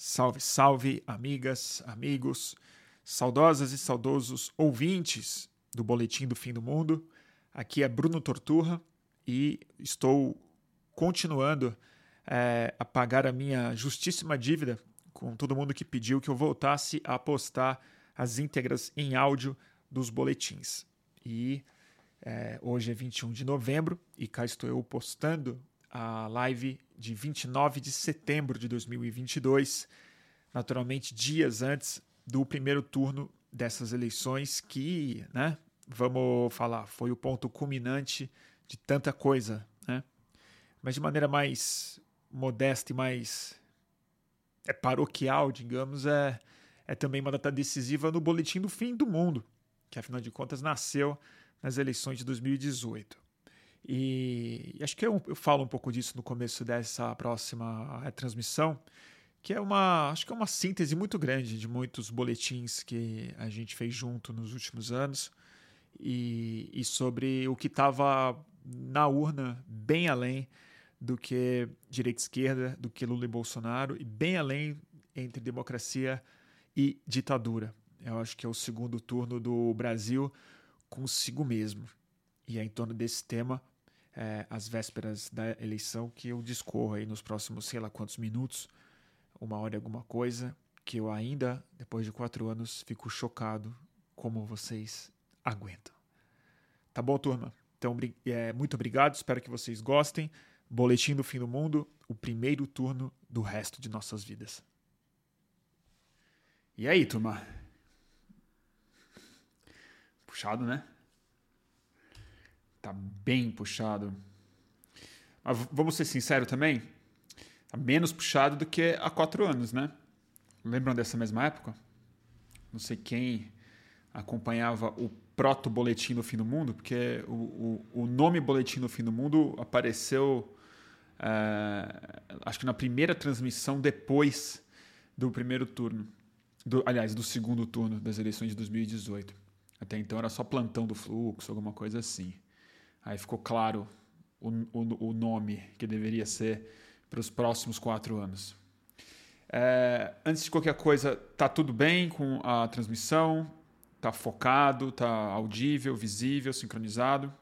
Salve, salve, amigas, amigos, saudosas e saudosos ouvintes do Boletim do Fim do Mundo. Aqui é Bruno Torturra e estou continuando é, a pagar a minha justíssima dívida com todo mundo que pediu que eu voltasse a postar as íntegras em áudio dos boletins. E é, hoje é 21 de novembro e cá estou eu postando a live de 29 de setembro de 2022, naturalmente dias antes do primeiro turno dessas eleições que, né, vamos falar, foi o ponto culminante de tanta coisa, né? Mas de maneira mais modesta e mais é paroquial, digamos, é, é também uma data decisiva no boletim do fim do mundo, que afinal de contas nasceu nas eleições de 2018. E acho que eu, eu falo um pouco disso no começo dessa próxima transmissão, que é uma, acho que é uma síntese muito grande de muitos boletins que a gente fez junto nos últimos anos e, e sobre o que estava na urna, bem além do que direita e esquerda, do que Lula e Bolsonaro, e bem além entre democracia e ditadura. Eu acho que é o segundo turno do Brasil consigo mesmo. E é em torno desse tema, é, às vésperas da eleição, que eu discorro aí nos próximos, sei lá quantos minutos, uma hora e alguma coisa, que eu ainda, depois de quatro anos, fico chocado como vocês aguentam. Tá bom, turma? Então, é, muito obrigado, espero que vocês gostem. Boletim do Fim do Mundo, o primeiro turno do resto de nossas vidas. E aí, turma? Puxado, né? Tá bem puxado. Mas vamos ser sinceros também? Tá menos puxado do que há quatro anos, né? Lembram dessa mesma época? Não sei quem acompanhava o proto-boletim do fim do mundo, porque o, o, o nome Boletim do Fim do Mundo apareceu, é, acho que na primeira transmissão depois do primeiro turno. Do, aliás, do segundo turno das eleições de 2018. Até então era só plantão do fluxo, alguma coisa assim. Aí ficou claro o, o, o nome que deveria ser para os próximos quatro anos. É, antes de qualquer coisa, tá tudo bem com a transmissão? Tá focado? Tá audível, visível, sincronizado?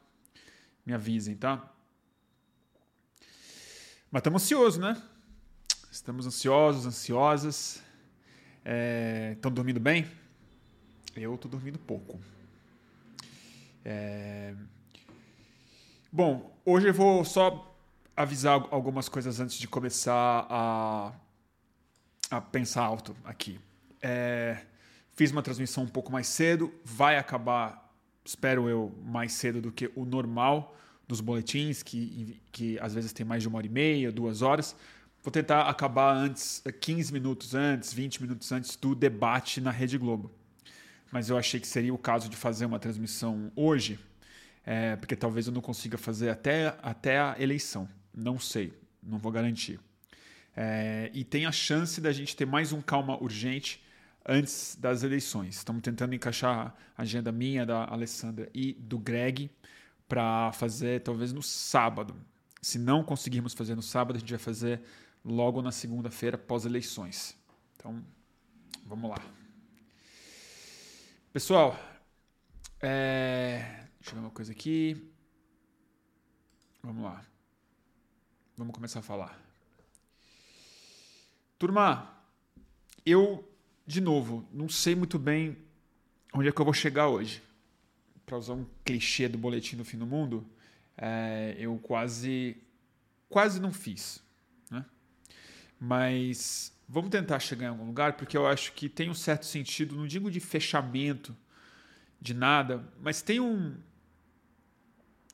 Me avisem, tá? Mas estamos ansiosos, né? Estamos ansiosos, ansiosas. Estão é, dormindo bem? Eu estou dormindo pouco. É... Bom, hoje eu vou só avisar algumas coisas antes de começar a, a pensar alto aqui. É... Fiz uma transmissão um pouco mais cedo, vai acabar, espero eu, mais cedo do que o normal dos boletins, que, que às vezes tem mais de uma hora e meia, duas horas. Vou tentar acabar antes, 15 minutos antes, 20 minutos antes do debate na Rede Globo mas eu achei que seria o caso de fazer uma transmissão hoje, é, porque talvez eu não consiga fazer até, até a eleição. Não sei, não vou garantir. É, e tem a chance da gente ter mais um calma urgente antes das eleições. Estamos tentando encaixar a agenda minha, da Alessandra e do Greg para fazer talvez no sábado. Se não conseguirmos fazer no sábado, a gente vai fazer logo na segunda-feira pós-eleições. Então, vamos lá. Pessoal, é... deixa eu ver uma coisa aqui. Vamos lá. Vamos começar a falar. Turma, eu, de novo, não sei muito bem onde é que eu vou chegar hoje. Para usar um clichê do boletim do fim do mundo, é, eu quase, quase não fiz. Né? Mas vamos tentar chegar em algum lugar, porque eu acho que tem um certo sentido, não digo de fechamento de nada, mas tem um,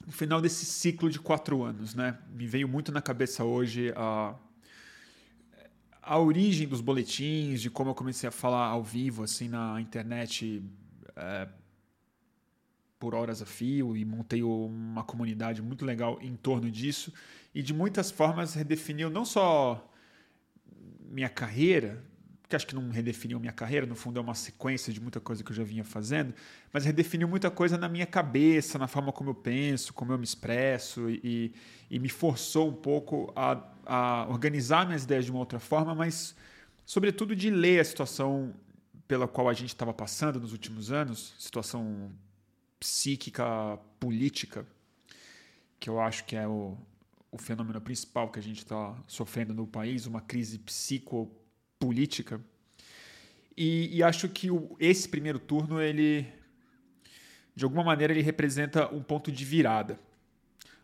um final desse ciclo de quatro anos, né? Me veio muito na cabeça hoje a, a origem dos boletins, de como eu comecei a falar ao vivo, assim, na internet é, por horas a fio e montei uma comunidade muito legal em torno disso e de muitas formas redefiniu não só minha carreira, que acho que não redefiniu minha carreira, no fundo é uma sequência de muita coisa que eu já vinha fazendo, mas redefiniu muita coisa na minha cabeça, na forma como eu penso, como eu me expresso e, e me forçou um pouco a, a organizar minhas ideias de uma outra forma, mas sobretudo de ler a situação pela qual a gente estava passando nos últimos anos, situação psíquica, política, que eu acho que é o, o fenômeno principal que a gente está sofrendo no país, uma crise psicopolítica. E, e acho que o, esse primeiro turno, ele, de alguma maneira, ele representa um ponto de virada.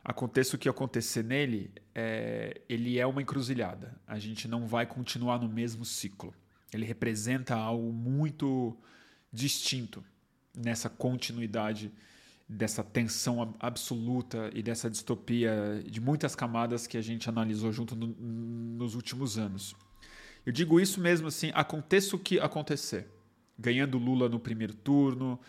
Aconteça o que acontecer nele, é, ele é uma encruzilhada. A gente não vai continuar no mesmo ciclo. Ele representa algo muito distinto nessa continuidade dessa tensão absoluta e dessa distopia de muitas camadas que a gente analisou junto no, nos últimos anos. Eu digo isso mesmo assim, aconteça o que acontecer. Ganhando Lula no primeiro turno,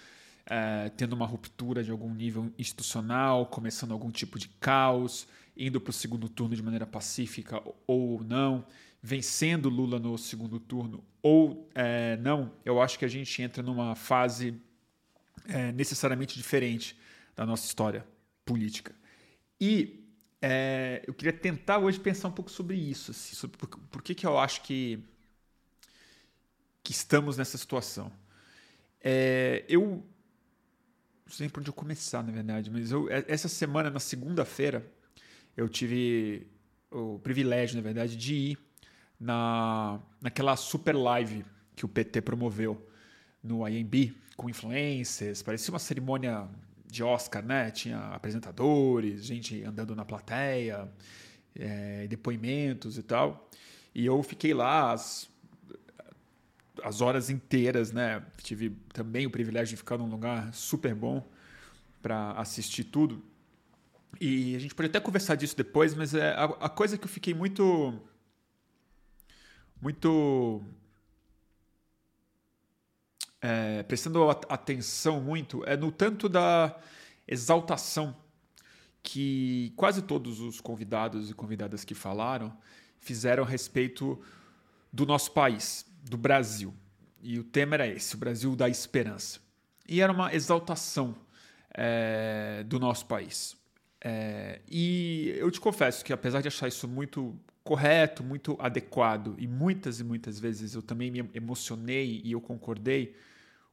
é, tendo uma ruptura de algum nível institucional, começando algum tipo de caos, indo para o segundo turno de maneira pacífica ou não, vencendo Lula no segundo turno ou é, não, eu acho que a gente entra numa fase é, necessariamente diferente da nossa história política. E é, eu queria tentar hoje pensar um pouco sobre isso, assim, sobre por, por, que, que eu acho que, que estamos nessa situação. É, eu não sei por onde eu começar, na verdade, mas eu, é, essa semana, na segunda-feira, eu tive o privilégio, na verdade, de ir na, naquela super live que o PT promoveu no IMB, com influencers, parecia uma cerimônia de Oscar, né? Tinha apresentadores, gente andando na plateia, é, depoimentos e tal. E eu fiquei lá as, as horas inteiras, né? Tive também o privilégio de ficar num lugar super bom para assistir tudo. E a gente pode até conversar disso depois, mas é a, a coisa que eu fiquei muito muito é, prestando atenção muito é no tanto da exaltação que quase todos os convidados e convidadas que falaram fizeram a respeito do nosso país, do Brasil. E o tema era esse: o Brasil da esperança. E era uma exaltação é, do nosso país. É, e eu te confesso que, apesar de achar isso muito correto, muito adequado, e muitas e muitas vezes eu também me emocionei e eu concordei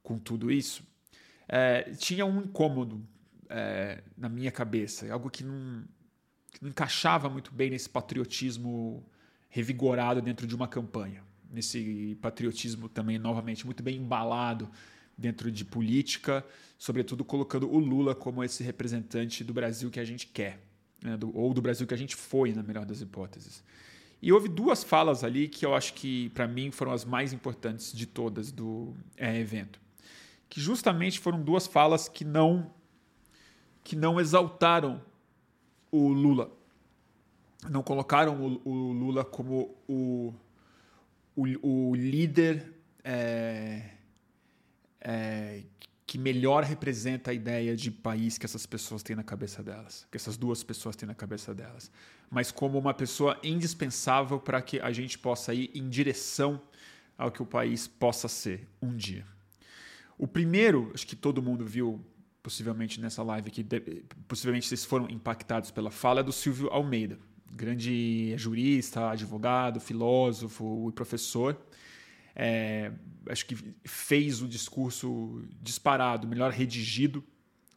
com tudo isso, é, tinha um incômodo é, na minha cabeça, algo que não, que não encaixava muito bem nesse patriotismo revigorado dentro de uma campanha, nesse patriotismo também, novamente, muito bem embalado dentro de política, sobretudo colocando o Lula como esse representante do Brasil que a gente quer, né, do, ou do Brasil que a gente foi, na melhor das hipóteses. E houve duas falas ali que eu acho que, para mim, foram as mais importantes de todas do é, evento. Que justamente foram duas falas que não, que não exaltaram o Lula. Não colocaram o, o Lula como o, o, o líder é, é, que melhor representa a ideia de país que essas pessoas têm na cabeça delas, que essas duas pessoas têm na cabeça delas, mas como uma pessoa indispensável para que a gente possa ir em direção ao que o país possa ser um dia. O primeiro, acho que todo mundo viu possivelmente nessa live que possivelmente vocês foram impactados pela fala é do Silvio Almeida, grande jurista, advogado, filósofo e professor. É, acho que fez o discurso disparado, melhor redigido,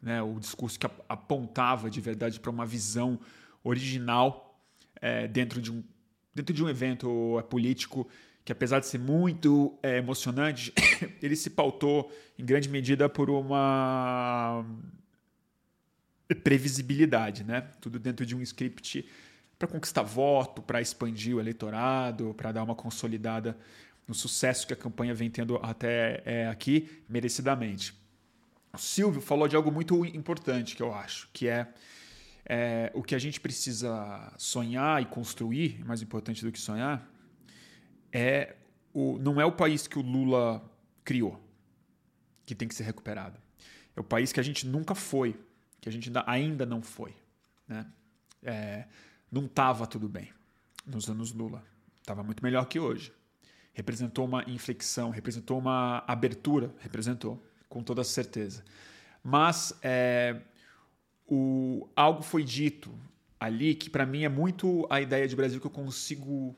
né, o discurso que apontava de verdade para uma visão original é, dentro, de um, dentro de um evento político que, apesar de ser muito é, emocionante, ele se pautou em grande medida por uma previsibilidade, né? Tudo dentro de um script para conquistar voto, para expandir o eleitorado, para dar uma consolidada no sucesso que a campanha vem tendo até é, aqui, merecidamente. O Silvio falou de algo muito importante que eu acho, que é, é o que a gente precisa sonhar e construir, mais importante do que sonhar, é o, não é o país que o Lula criou que tem que ser recuperado. É o país que a gente nunca foi, que a gente ainda não foi. Né? É, não estava tudo bem nos anos Lula. Estava muito melhor que hoje representou uma inflexão, representou uma abertura, representou, com toda certeza. Mas é, o, algo foi dito ali que para mim é muito a ideia de Brasil que eu consigo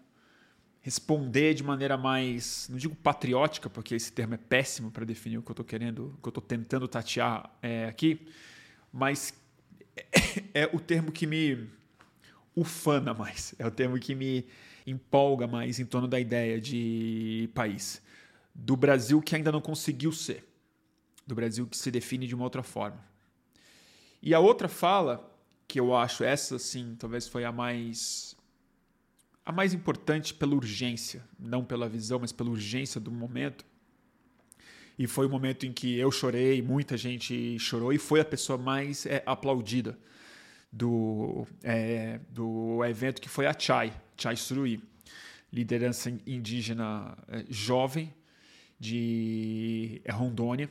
responder de maneira mais, não digo patriótica, porque esse termo é péssimo para definir o que eu estou querendo, o que eu estou tentando tatear é, aqui, mas é, é o termo que me ufana mais, é o termo que me empolga mais em torno da ideia de país. Do Brasil que ainda não conseguiu ser. Do Brasil que se define de uma outra forma. E a outra fala, que eu acho essa sim, talvez foi a mais a mais importante pela urgência, não pela visão, mas pela urgência do momento. E foi o momento em que eu chorei, muita gente chorou e foi a pessoa mais é, aplaudida do, é, do evento, que foi a Chai, Chai Suruí, liderança indígena é, jovem de é, Rondônia,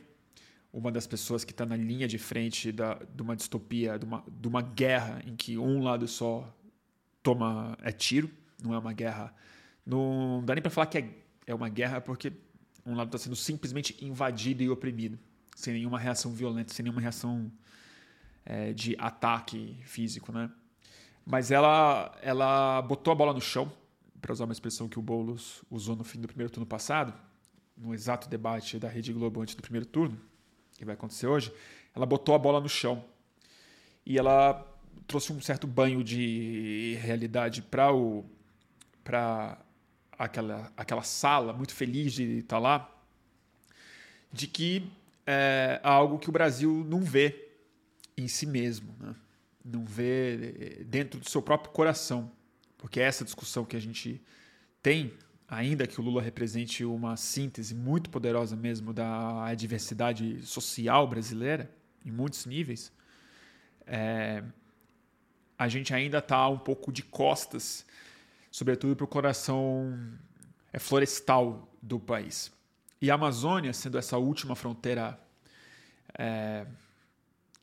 uma das pessoas que está na linha de frente da, de uma distopia, de uma, de uma guerra em que um lado só toma é tiro, não é uma guerra. Não dá nem para falar que é, é uma guerra porque um lado está sendo simplesmente invadido e oprimido, sem nenhuma reação violenta, sem nenhuma reação é, de ataque físico, né? Mas ela, ela botou a bola no chão, para usar uma expressão que o Boulos usou no fim do primeiro turno passado, no exato debate da Rede Globo antes do primeiro turno, que vai acontecer hoje, ela botou a bola no chão. E ela trouxe um certo banho de realidade para o para aquela, aquela sala, muito feliz de estar lá, de que é algo que o Brasil não vê em si mesmo, né? não vê eh, dentro do seu próprio coração, porque é essa discussão que a gente tem, ainda que o Lula represente uma síntese muito poderosa mesmo da diversidade social brasileira, em muitos níveis, é, a gente ainda está um pouco de costas, sobretudo para o coração é, florestal do país. E a Amazônia, sendo essa última fronteira é,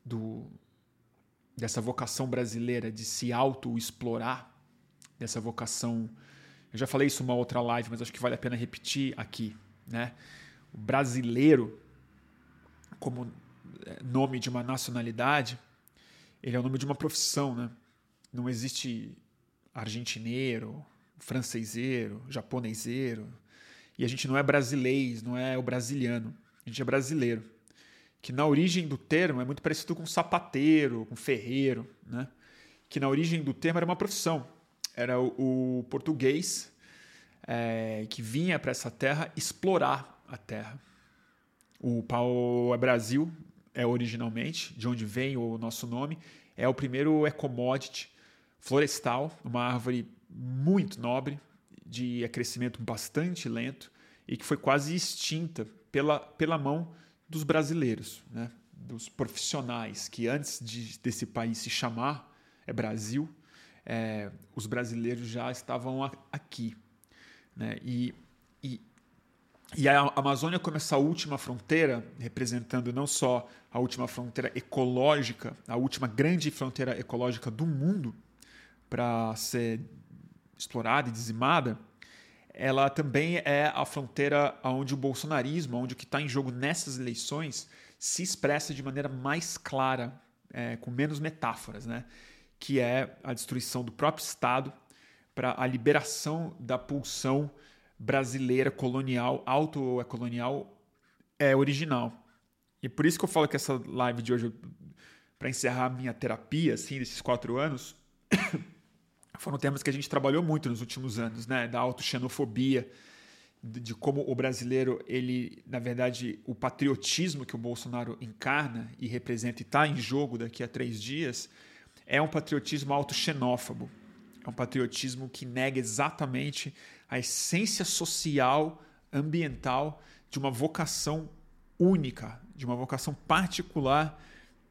do, dessa vocação brasileira de se auto-explorar, dessa vocação. Eu já falei isso numa outra live, mas acho que vale a pena repetir aqui. Né? O brasileiro, como é, nome de uma nacionalidade, ele é o nome de uma profissão. Né? Não existe argentineiro, franceseiro, japoneseiro. E a gente não é brasileiro, não é o brasiliano. A gente é brasileiro que na origem do termo é muito parecido com sapateiro, com ferreiro, né? que na origem do termo era uma profissão. Era o, o português é, que vinha para essa terra explorar a terra. O pau é Brasil, é originalmente, de onde vem o nosso nome, é o primeiro é commodity florestal, uma árvore muito nobre, de crescimento bastante lento e que foi quase extinta pela, pela mão dos brasileiros, né? dos profissionais, que antes de, desse país se chamar é Brasil, é, os brasileiros já estavam aqui. Né? E, e, e a Amazônia, como essa última fronteira, representando não só a última fronteira ecológica, a última grande fronteira ecológica do mundo para ser explorada e dizimada, ela também é a fronteira onde o bolsonarismo, onde o que está em jogo nessas eleições, se expressa de maneira mais clara, é, com menos metáforas, né? que é a destruição do próprio Estado para a liberação da pulsão brasileira colonial, auto-colonial é original. E por isso que eu falo que essa live de hoje, para encerrar a minha terapia assim, desses quatro anos, foram temas que a gente trabalhou muito nos últimos anos, né? Da autoxenofobia, de, de como o brasileiro, ele, na verdade, o patriotismo que o Bolsonaro encarna e representa e está em jogo daqui a três dias, é um patriotismo autoxenófobo. É um patriotismo que nega exatamente a essência social, ambiental de uma vocação única, de uma vocação particular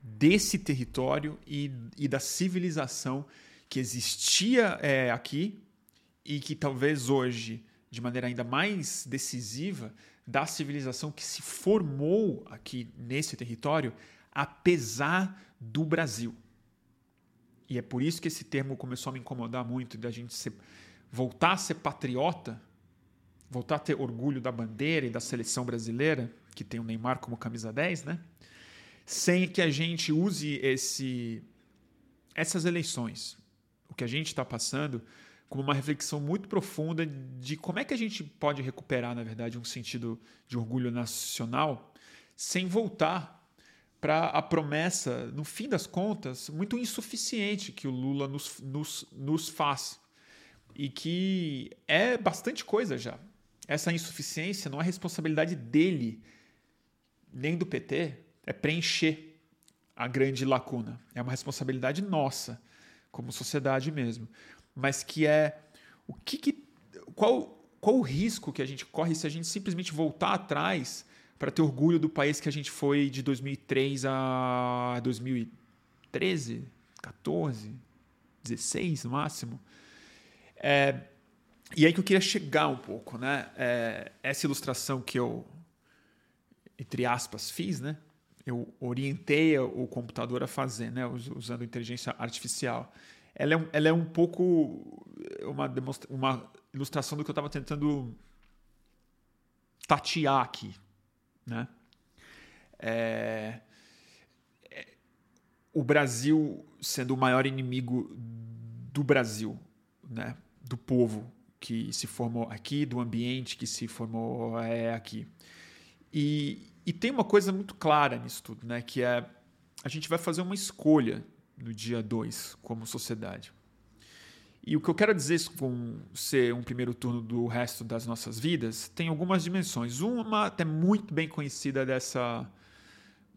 desse território e, e da civilização que existia é, aqui e que talvez hoje, de maneira ainda mais decisiva, da civilização que se formou aqui nesse território, apesar do Brasil. E é por isso que esse termo começou a me incomodar muito, da gente ser, voltar a ser patriota, voltar a ter orgulho da bandeira e da seleção brasileira, que tem o Neymar como camisa 10, né? Sem que a gente use esse, essas eleições, que a gente está passando como uma reflexão muito profunda de como é que a gente pode recuperar, na verdade, um sentido de orgulho nacional sem voltar para a promessa, no fim das contas, muito insuficiente que o Lula nos, nos, nos faz. E que é bastante coisa já. Essa insuficiência não é responsabilidade dele, nem do PT, é preencher a grande lacuna. É uma responsabilidade nossa, como sociedade mesmo. Mas que é o que, que qual, qual o risco que a gente corre se a gente simplesmente voltar atrás para ter orgulho do país que a gente foi de 2003 a 2013, 14, 16 no máximo. É, e aí que eu queria chegar um pouco, né? É, essa ilustração que eu, entre aspas, fiz, né? Eu orientei o computador a fazer, né? Usando inteligência artificial. Ela é, ela é um pouco uma, uma ilustração do que eu estava tentando tatear aqui, né? É, é, o Brasil sendo o maior inimigo do Brasil, né? do povo que se formou aqui, do ambiente que se formou é, aqui. E, e tem uma coisa muito clara nisso tudo, né? que é a gente vai fazer uma escolha no dia 2 como sociedade. E o que eu quero dizer com ser um primeiro turno do resto das nossas vidas tem algumas dimensões. Uma até muito bem conhecida dessa,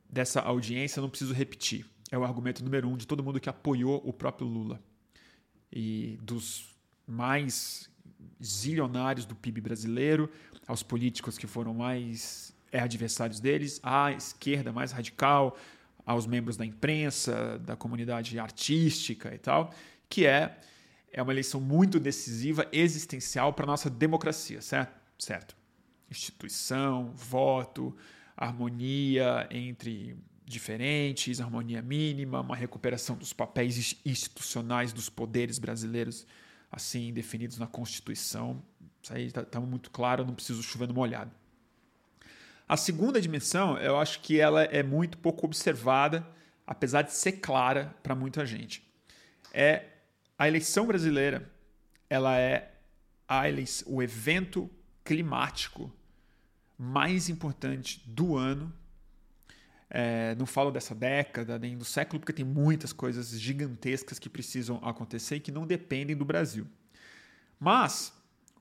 dessa audiência, não preciso repetir. É o argumento número um de todo mundo que apoiou o próprio Lula. E dos mais zilionários do PIB brasileiro, aos políticos que foram mais é, adversários deles, à esquerda mais radical, aos membros da imprensa, da comunidade artística e tal, que é é uma eleição muito decisiva, existencial para a nossa democracia, certo? certo? Instituição, voto, harmonia entre diferentes, harmonia mínima, uma recuperação dos papéis institucionais dos poderes brasileiros, assim definidos na Constituição. Isso aí está tá muito claro, não preciso chover no molhado. A segunda dimensão, eu acho que ela é muito pouco observada, apesar de ser clara para muita gente. É a eleição brasileira ela é eleição, o evento climático mais importante do ano. É, não falo dessa década nem do século, porque tem muitas coisas gigantescas que precisam acontecer e que não dependem do Brasil. Mas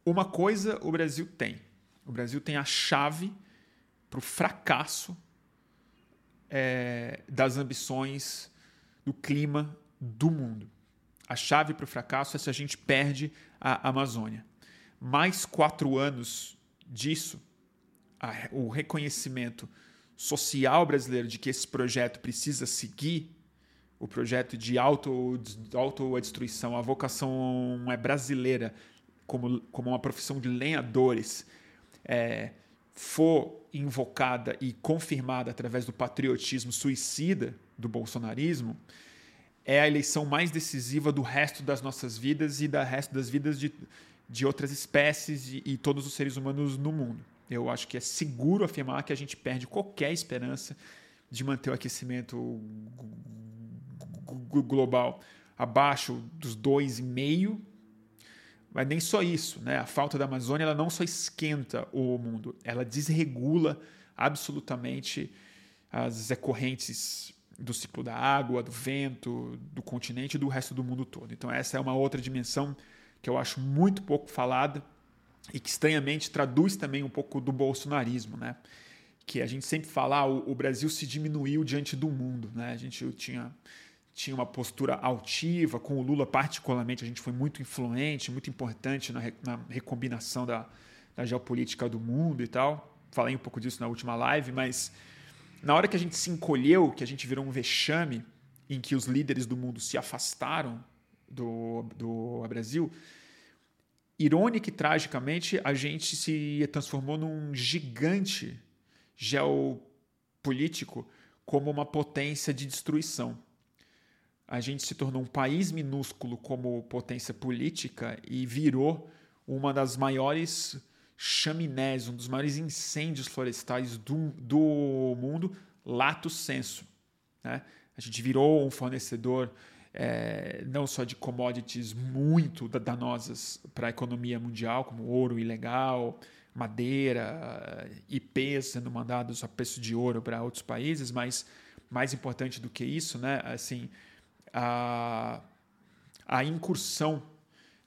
uma coisa o Brasil tem: o Brasil tem a chave para o fracasso é, das ambições do clima do mundo. A chave para o fracasso é se a gente perde a Amazônia. Mais quatro anos disso, a, o reconhecimento social brasileiro de que esse projeto precisa seguir, o projeto de auto, de autodestruição, a vocação é brasileira como, como uma profissão de lenhadores, é, for invocada e confirmada através do patriotismo suicida do bolsonarismo, é a eleição mais decisiva do resto das nossas vidas e da resto das vidas de, de outras espécies e, e todos os seres humanos no mundo. Eu acho que é seguro afirmar que a gente perde qualquer esperança de manter o aquecimento global abaixo dos 2,5. Mas nem só isso, né? A falta da Amazônia ela não só esquenta o mundo, ela desregula absolutamente as correntes do ciclo da água, do vento, do continente e do resto do mundo todo. Então, essa é uma outra dimensão que eu acho muito pouco falada e que estranhamente traduz também um pouco do bolsonarismo, né? Que a gente sempre fala, ah, o, Brasil se diminuiu diante do mundo, né? A gente tinha tinha uma postura altiva, com o Lula particularmente, a gente foi muito influente, muito importante na, na recombinação da, da geopolítica do mundo e tal. Falei um pouco disso na última live, mas na hora que a gente se encolheu, que a gente virou um vexame, em que os líderes do mundo se afastaram do, do Brasil, irônica e tragicamente, a gente se transformou num gigante geopolítico como uma potência de destruição. A gente se tornou um país minúsculo como potência política e virou uma das maiores chaminés, um dos maiores incêndios florestais do, do mundo, lato senso. Né? A gente virou um fornecedor é, não só de commodities muito danosas para a economia mundial, como ouro ilegal, madeira, IPs sendo mandados a preço de ouro para outros países, mas mais importante do que isso, né? Assim, a, a incursão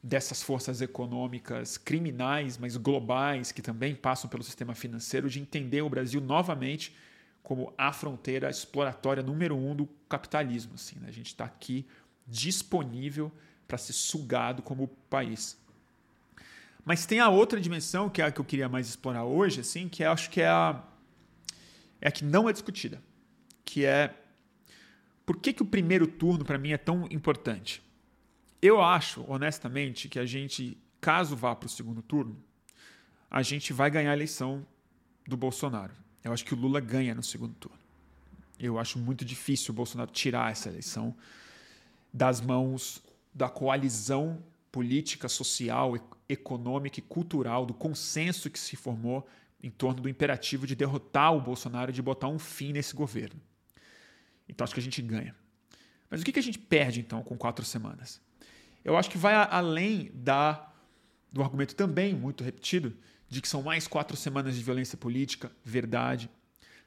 dessas forças econômicas criminais, mas globais, que também passam pelo sistema financeiro, de entender o Brasil novamente como a fronteira exploratória número um do capitalismo. Assim, né? A gente está aqui disponível para ser sugado como país. Mas tem a outra dimensão, que é a que eu queria mais explorar hoje, assim, que acho que é a, é a que não é discutida, que é por que, que o primeiro turno para mim é tão importante? Eu acho, honestamente, que a gente, caso vá para o segundo turno, a gente vai ganhar a eleição do Bolsonaro. Eu acho que o Lula ganha no segundo turno. Eu acho muito difícil o Bolsonaro tirar essa eleição das mãos da coalizão política, social, econômica e cultural, do consenso que se formou em torno do imperativo de derrotar o Bolsonaro e de botar um fim nesse governo. Então acho que a gente ganha. Mas o que a gente perde então com quatro semanas? Eu acho que vai além da, do argumento também muito repetido de que são mais quatro semanas de violência política, verdade.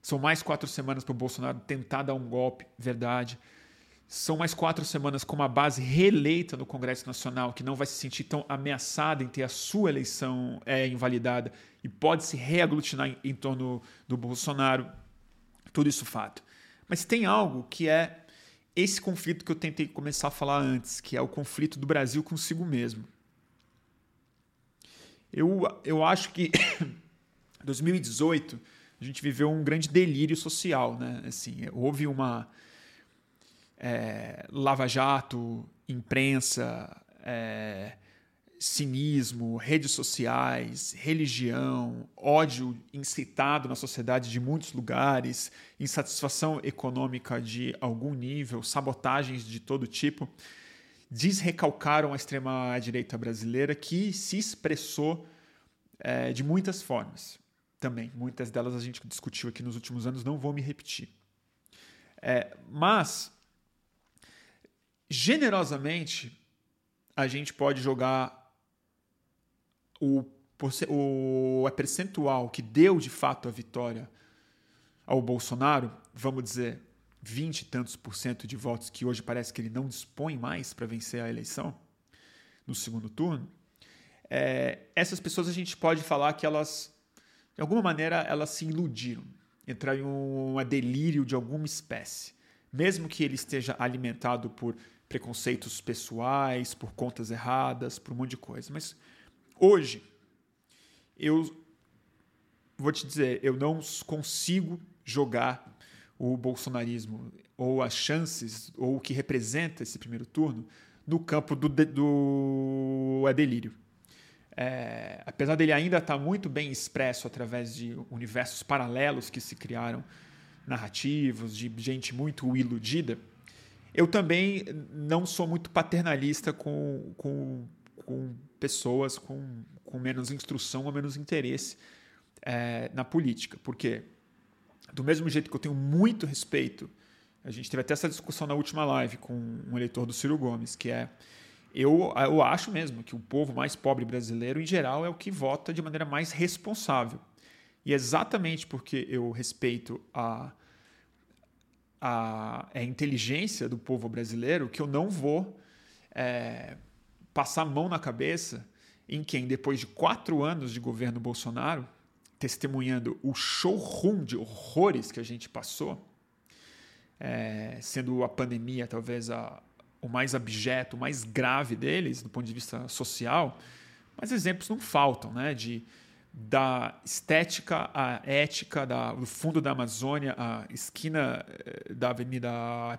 São mais quatro semanas para o Bolsonaro tentar dar um golpe, verdade. São mais quatro semanas com uma base reeleita no Congresso Nacional, que não vai se sentir tão ameaçada em ter a sua eleição é, invalidada e pode se reaglutinar em, em torno do Bolsonaro. Tudo isso fato. Mas tem algo que é esse conflito que eu tentei começar a falar antes, que é o conflito do Brasil consigo mesmo. Eu, eu acho que 2018 a gente viveu um grande delírio social, né? Assim, houve uma é, lava-jato, imprensa, é, cinismo, redes sociais, religião, ódio incitado na sociedade de muitos lugares, insatisfação econômica de algum nível, sabotagens de todo tipo, desrecalcaram a extrema-direita brasileira que se expressou é, de muitas formas. Também, muitas delas a gente discutiu aqui nos últimos anos, não vou me repetir. É, mas, generosamente, a gente pode jogar o, o percentual que deu de fato a vitória ao Bolsonaro, vamos dizer, 20 e tantos por cento de votos que hoje parece que ele não dispõe mais para vencer a eleição no segundo turno, é, essas pessoas a gente pode falar que elas, de alguma maneira, elas se iludiram, entraram em um delírio de alguma espécie, mesmo que ele esteja alimentado por preconceitos pessoais, por contas erradas, por um monte de coisa. Mas Hoje, eu vou te dizer, eu não consigo jogar o bolsonarismo ou as chances ou o que representa esse primeiro turno no campo do, do é delírio. É, apesar dele ainda estar tá muito bem expresso através de universos paralelos que se criaram, narrativos, de gente muito iludida, eu também não sou muito paternalista com, com, com pessoas com, com menos instrução ou menos interesse é, na política. Porque, do mesmo jeito que eu tenho muito respeito, a gente teve até essa discussão na última live com um eleitor do Ciro Gomes, que é. Eu, eu acho mesmo que o povo mais pobre brasileiro, em geral, é o que vota de maneira mais responsável. E exatamente porque eu respeito a, a, a inteligência do povo brasileiro que eu não vou é, passar a mão na cabeça em quem, depois de quatro anos de governo Bolsonaro, testemunhando o showroom de horrores que a gente passou, é, sendo a pandemia talvez a, o mais abjeto, o mais grave deles do ponto de vista social, mas exemplos não faltam, né? De, da estética à ética, da, do fundo da Amazônia à esquina eh, da Avenida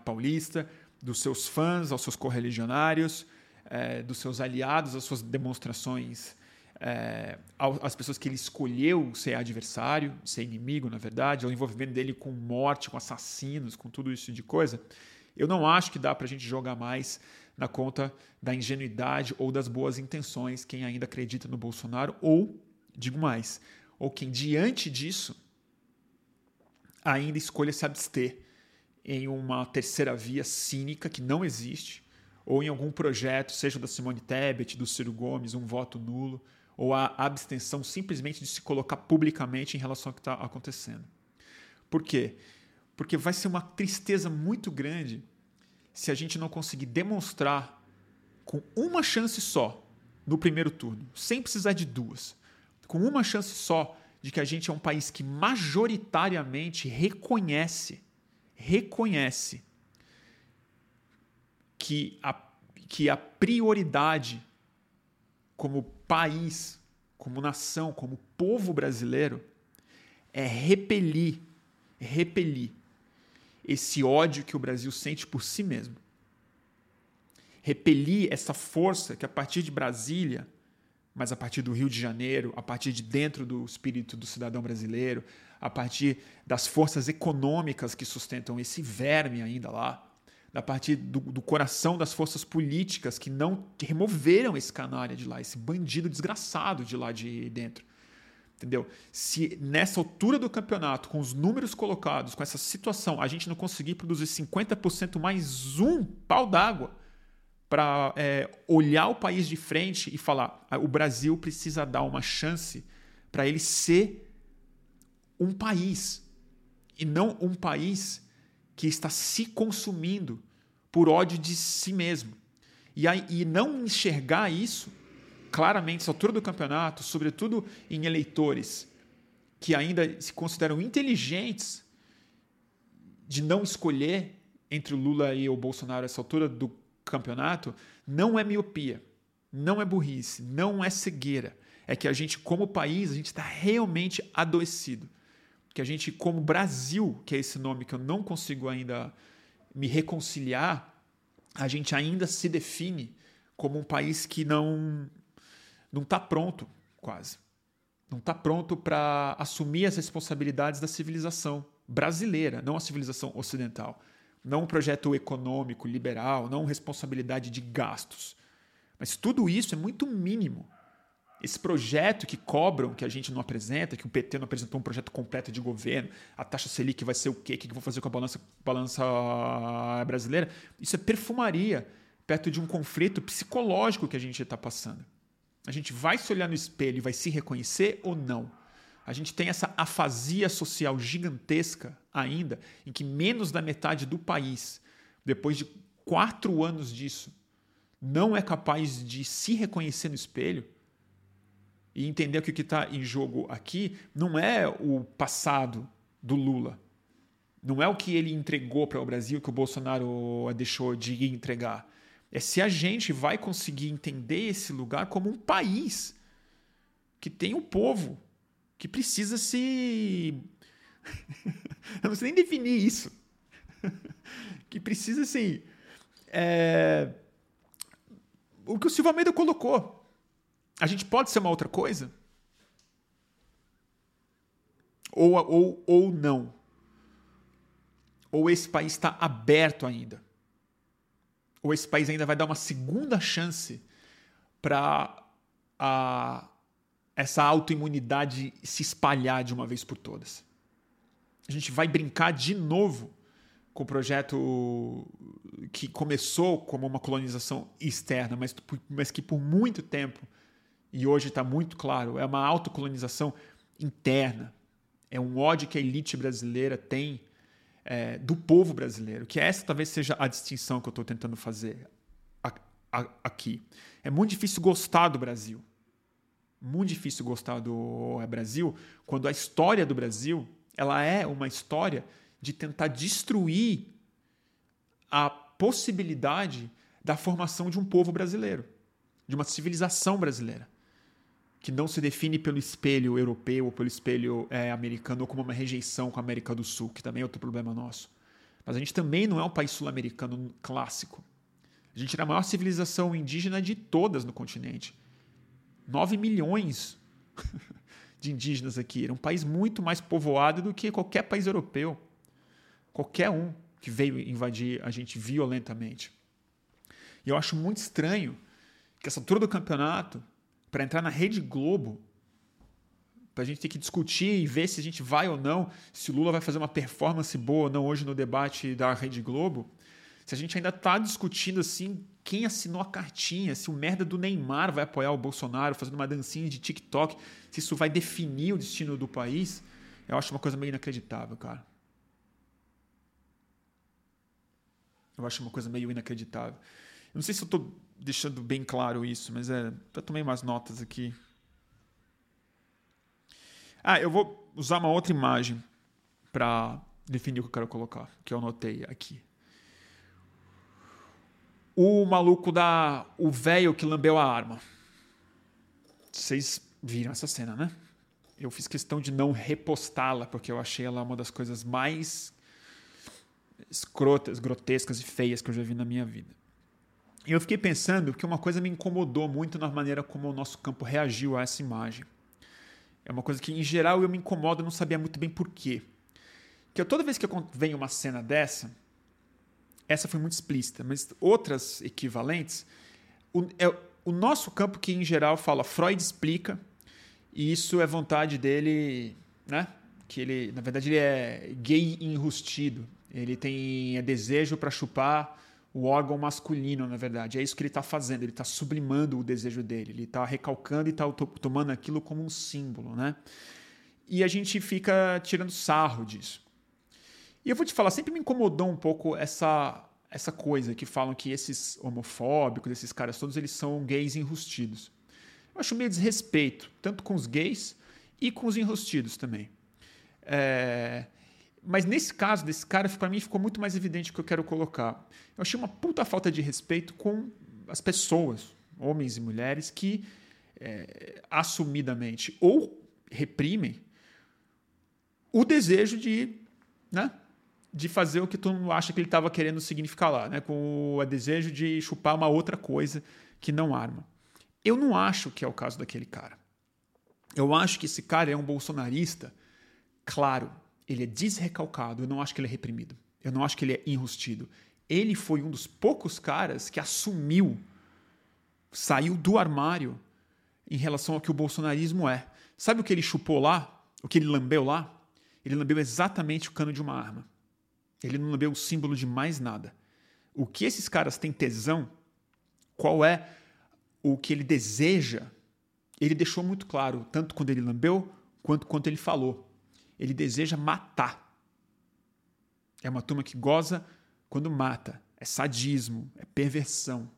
Paulista, dos seus fãs aos seus correligionários, é, dos seus aliados, as suas demonstrações, é, as pessoas que ele escolheu ser adversário, ser inimigo, na verdade, o envolvimento dele com morte, com assassinos, com tudo isso de coisa, eu não acho que dá para a gente jogar mais na conta da ingenuidade ou das boas intenções quem ainda acredita no Bolsonaro, ou, digo mais, ou quem diante disso ainda escolha se abster em uma terceira via cínica que não existe, ou em algum projeto, seja da Simone Tebet, do Ciro Gomes, um voto nulo, ou a abstenção simplesmente de se colocar publicamente em relação ao que está acontecendo. Por quê? Porque vai ser uma tristeza muito grande se a gente não conseguir demonstrar com uma chance só no primeiro turno, sem precisar de duas, com uma chance só de que a gente é um país que majoritariamente reconhece, reconhece que a, que a prioridade como país, como nação, como povo brasileiro é repelir, repelir esse ódio que o Brasil sente por si mesmo. Repelir essa força que a partir de Brasília mas a partir do Rio de Janeiro, a partir de dentro do espírito do cidadão brasileiro, a partir das forças econômicas que sustentam esse verme ainda lá, a partir do, do coração das forças políticas que não removeram esse canalha de lá, esse bandido desgraçado de lá de dentro. Entendeu? Se nessa altura do campeonato, com os números colocados, com essa situação, a gente não conseguir produzir 50% mais um pau d'água, para é, olhar o país de frente e falar: ah, o Brasil precisa dar uma chance para ele ser um país e não um país que está se consumindo por ódio de si mesmo. E, aí, e não enxergar isso claramente, essa altura do campeonato, sobretudo em eleitores que ainda se consideram inteligentes de não escolher entre o Lula e o Bolsonaro essa altura do campeonato não é miopia, não é burrice, não é cegueira. É que a gente, como país, a gente está realmente adoecido. Que a gente, como Brasil, que é esse nome que eu não consigo ainda me reconciliar, a gente ainda se define como um país que não não está pronto, quase. Não está pronto para assumir as responsabilidades da civilização brasileira, não a civilização ocidental não um projeto econômico, liberal, não responsabilidade de gastos. Mas tudo isso é muito mínimo. Esse projeto que cobram, que a gente não apresenta, que o PT não apresentou um projeto completo de governo, a taxa Selic vai ser o quê? O que vou fazer com a balança, balança brasileira? Isso é perfumaria perto de um conflito psicológico que a gente está passando. A gente vai se olhar no espelho e vai se reconhecer ou não? a gente tem essa afasia social gigantesca ainda, em que menos da metade do país, depois de quatro anos disso, não é capaz de se reconhecer no espelho e entender que o que está em jogo aqui não é o passado do Lula, não é o que ele entregou para o Brasil que o Bolsonaro deixou de entregar. É se a gente vai conseguir entender esse lugar como um país que tem um povo que precisa se. Eu não sei nem definir isso. que precisa, assim. É... O que o Silva Almeida colocou. A gente pode ser uma outra coisa? Ou, ou, ou não? Ou esse país está aberto ainda? Ou esse país ainda vai dar uma segunda chance para essa autoimunidade se espalhar de uma vez por todas. A gente vai brincar de novo com o projeto que começou como uma colonização externa, mas, mas que por muito tempo, e hoje está muito claro, é uma autocolonização interna. É um ódio que a elite brasileira tem é, do povo brasileiro, que essa talvez seja a distinção que eu estou tentando fazer aqui. É muito difícil gostar do Brasil muito difícil gostar do Brasil quando a história do Brasil ela é uma história de tentar destruir a possibilidade da formação de um povo brasileiro, de uma civilização brasileira, que não se define pelo espelho europeu ou pelo espelho é, americano ou como uma rejeição com a América do Sul, que também é outro problema nosso. Mas a gente também não é um país sul-americano clássico. A gente era a maior civilização indígena de todas no continente. 9 milhões de indígenas aqui. Era um país muito mais povoado do que qualquer país europeu. Qualquer um que veio invadir a gente violentamente. E eu acho muito estranho que essa altura do campeonato, para entrar na Rede Globo, para a gente ter que discutir e ver se a gente vai ou não, se o Lula vai fazer uma performance boa ou não hoje no debate da Rede Globo, se a gente ainda está discutindo assim quem assinou a cartinha, se o merda do Neymar vai apoiar o Bolsonaro fazendo uma dancinha de TikTok, se isso vai definir o destino do país, eu acho uma coisa meio inacreditável, cara. Eu acho uma coisa meio inacreditável. Eu não sei se eu estou deixando bem claro isso, mas é. Eu tomei umas notas aqui. Ah, eu vou usar uma outra imagem para definir o que eu quero colocar, que eu anotei aqui. O maluco da. O velho que lambeu a arma. Vocês viram essa cena, né? Eu fiz questão de não repostá-la, porque eu achei ela uma das coisas mais escrotas, grotescas e feias que eu já vi na minha vida. E eu fiquei pensando que uma coisa me incomodou muito na maneira como o nosso campo reagiu a essa imagem. É uma coisa que, em geral, eu me incomodo e não sabia muito bem por quê. Que toda vez que vem uma cena dessa, essa foi muito explícita, mas outras equivalentes, o, é o nosso campo que, em geral, fala Freud explica, e isso é vontade dele, né? Que ele, na verdade, ele é gay enrustido. Ele tem é desejo para chupar o órgão masculino, na verdade. É isso que ele está fazendo. Ele está sublimando o desejo dele. Ele está recalcando e está tomando aquilo como um símbolo, né? E a gente fica tirando sarro disso. E eu vou te falar, sempre me incomodou um pouco essa essa coisa que falam que esses homofóbicos, esses caras todos, eles são gays enrustidos. Eu acho meio desrespeito, tanto com os gays e com os enrustidos também. É... Mas nesse caso desse cara, para mim ficou muito mais evidente o que eu quero colocar. Eu achei uma puta falta de respeito com as pessoas, homens e mulheres, que é, assumidamente ou reprimem o desejo de, né, de fazer o que mundo acha que ele estava querendo significar lá, né, com o desejo de chupar uma outra coisa que não arma. Eu não acho que é o caso daquele cara. Eu acho que esse cara é um bolsonarista, claro, ele é desrecalcado, eu não acho que ele é reprimido. Eu não acho que ele é enrustido. Ele foi um dos poucos caras que assumiu, saiu do armário em relação ao que o bolsonarismo é. Sabe o que ele chupou lá? O que ele lambeu lá? Ele lambeu exatamente o cano de uma arma. Ele não lambeu o símbolo de mais nada. O que esses caras têm tesão, qual é o que ele deseja, ele deixou muito claro, tanto quando ele lambeu quanto quando ele falou ele deseja matar. É uma turma que goza quando mata. É sadismo, é perversão,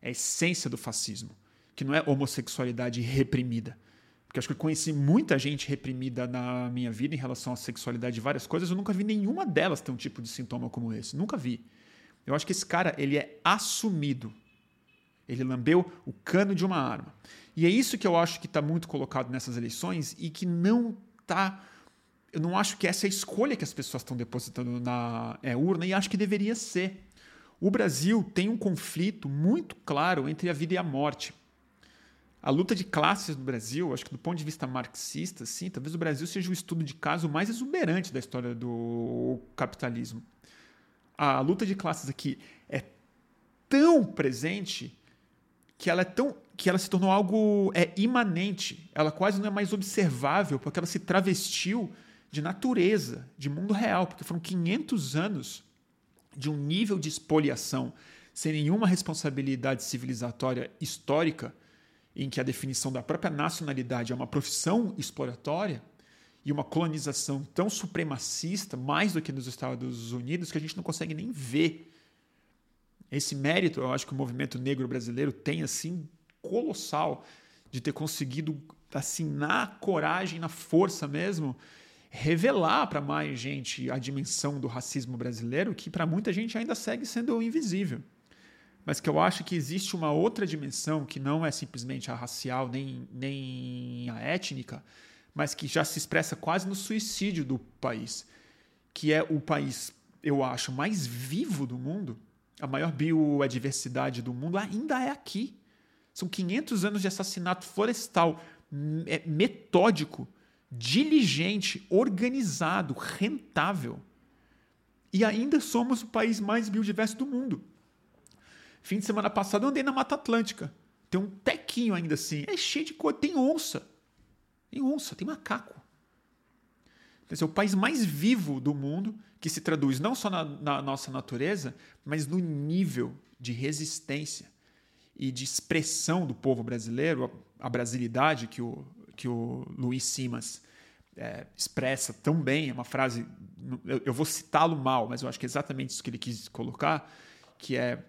é a essência do fascismo, que não é homossexualidade reprimida. Porque acho que eu conheci muita gente reprimida na minha vida em relação à sexualidade e várias coisas, eu nunca vi nenhuma delas ter um tipo de sintoma como esse. Nunca vi. Eu acho que esse cara, ele é assumido. Ele lambeu o cano de uma arma. E é isso que eu acho que está muito colocado nessas eleições e que não está eu não acho que essa é a escolha que as pessoas estão depositando na é, urna e acho que deveria ser. O Brasil tem um conflito muito claro entre a vida e a morte. A luta de classes no Brasil, acho que do ponto de vista marxista, sim, talvez o Brasil seja o estudo de caso mais exuberante da história do capitalismo. A luta de classes aqui é tão presente que ela é tão que ela se tornou algo é imanente. Ela quase não é mais observável porque ela se travestiu de natureza, de mundo real, porque foram 500 anos de um nível de expoliação sem nenhuma responsabilidade civilizatória histórica, em que a definição da própria nacionalidade é uma profissão exploratória e uma colonização tão supremacista, mais do que nos Estados Unidos, que a gente não consegue nem ver. Esse mérito, eu acho que o movimento negro brasileiro tem assim colossal de ter conseguido assim na coragem, na força mesmo, revelar para mais gente a dimensão do racismo brasileiro, que para muita gente ainda segue sendo invisível. Mas que eu acho que existe uma outra dimensão que não é simplesmente a racial nem, nem a étnica, mas que já se expressa quase no suicídio do país, que é o país, eu acho, mais vivo do mundo, a maior biodiversidade do mundo ainda é aqui. São 500 anos de assassinato florestal é, metódico diligente, organizado, rentável. E ainda somos o país mais biodiverso do mundo. Fim de semana passado eu andei na Mata Atlântica. Tem um tequinho ainda assim. É cheio de coisa. Tem onça. Tem onça, tem macaco. Esse é o país mais vivo do mundo, que se traduz não só na, na nossa natureza, mas no nível de resistência e de expressão do povo brasileiro, a, a brasilidade que o, que o Luiz Simas é, expressa tão bem, é uma frase, eu, eu vou citá-lo mal, mas eu acho que é exatamente isso que ele quis colocar, que é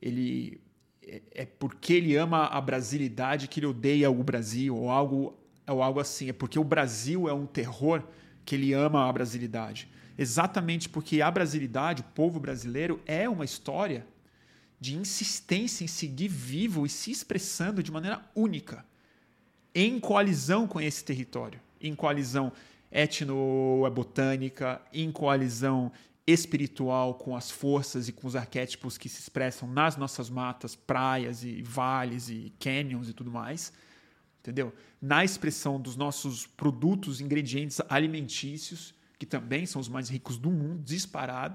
ele é, é porque ele ama a brasilidade que ele odeia o Brasil, ou algo, ou algo assim, é porque o Brasil é um terror que ele ama a brasilidade. Exatamente porque a brasilidade, o povo brasileiro, é uma história de insistência em seguir vivo e se expressando de maneira única, em coalizão com esse território, em coalizão etno-botânica, em coalizão espiritual com as forças e com os arquétipos que se expressam nas nossas matas, praias e vales e canyons e tudo mais, entendeu? Na expressão dos nossos produtos, ingredientes alimentícios, que também são os mais ricos do mundo, disparado,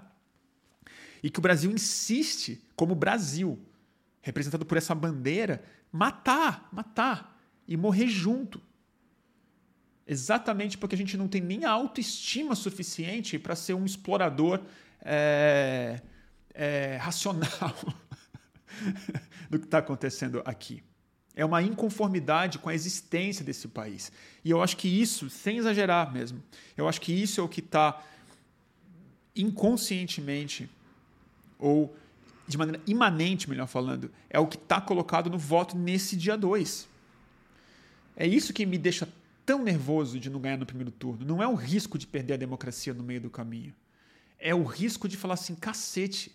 e que o Brasil insiste, como Brasil, representado por essa bandeira, matar, matar e morrer junto. Exatamente porque a gente não tem nem autoestima suficiente para ser um explorador é, é, racional do que está acontecendo aqui. É uma inconformidade com a existência desse país. E eu acho que isso, sem exagerar mesmo, eu acho que isso é o que está inconscientemente ou de maneira imanente, melhor falando, é o que está colocado no voto nesse dia 2. É isso que me deixa tão nervoso de não ganhar no primeiro turno. Não é o risco de perder a democracia no meio do caminho. É o risco de falar assim, cacete,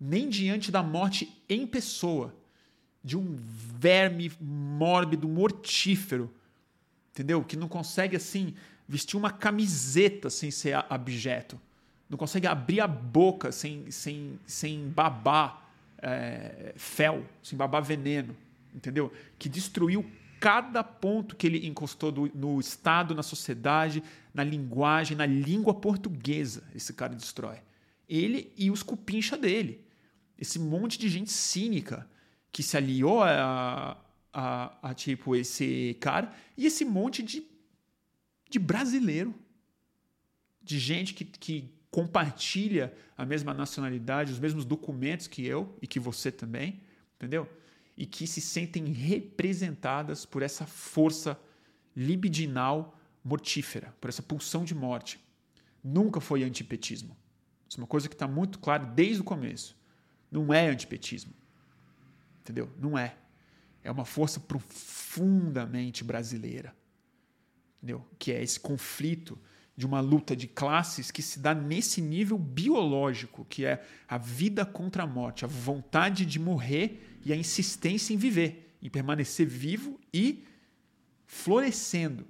nem diante da morte em pessoa, de um verme mórbido, mortífero, entendeu? Que não consegue, assim, vestir uma camiseta sem ser abjeto não consegue abrir a boca sem, sem, sem babar é, fel, sem babar veneno, entendeu? Que destruiu cada ponto que ele encostou do, no Estado, na sociedade, na linguagem, na língua portuguesa. Esse cara destrói. Ele e os cupincha dele. Esse monte de gente cínica que se aliou a, a, a tipo esse cara e esse monte de, de brasileiro, de gente que, que compartilha a mesma nacionalidade, os mesmos documentos que eu e que você também, entendeu? E que se sentem representadas por essa força libidinal mortífera, por essa pulsão de morte. Nunca foi antipetismo. Isso é uma coisa que está muito clara desde o começo. Não é antipetismo. Entendeu? Não é. É uma força profundamente brasileira. Entendeu? Que é esse conflito de uma luta de classes que se dá nesse nível biológico, que é a vida contra a morte, a vontade de morrer e a insistência em viver, em permanecer vivo e florescendo,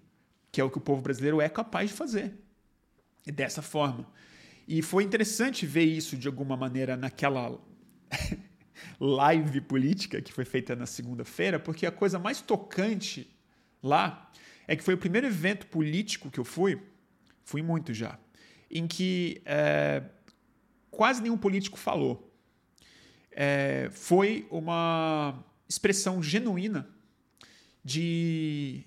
que é o que o povo brasileiro é capaz de fazer. E dessa forma. E foi interessante ver isso de alguma maneira naquela live política que foi feita na segunda-feira, porque a coisa mais tocante lá é que foi o primeiro evento político que eu fui fui muito já, em que é, quase nenhum político falou. É, foi uma expressão genuína de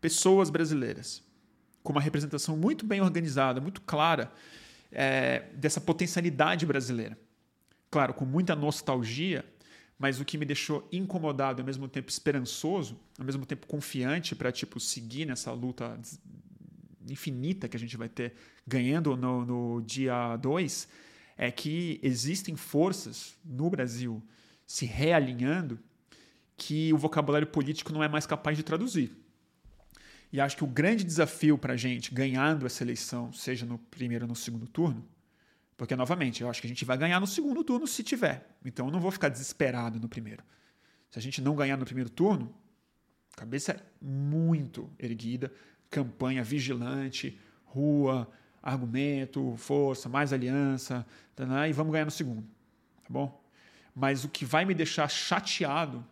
pessoas brasileiras, com uma representação muito bem organizada, muito clara é, dessa potencialidade brasileira. Claro, com muita nostalgia, mas o que me deixou incomodado, ao mesmo tempo esperançoso, ao mesmo tempo confiante para tipo seguir nessa luta infinita que a gente vai ter ganhando no, no dia 2, é que existem forças no Brasil se realinhando que o vocabulário político não é mais capaz de traduzir. E acho que o grande desafio para a gente ganhando essa eleição, seja no primeiro ou no segundo turno, porque, novamente, eu acho que a gente vai ganhar no segundo turno se tiver. Então eu não vou ficar desesperado no primeiro. Se a gente não ganhar no primeiro turno, cabeça muito erguida, campanha vigilante, rua, argumento, força, mais aliança, e vamos ganhar no segundo, tá bom? Mas o que vai me deixar chateado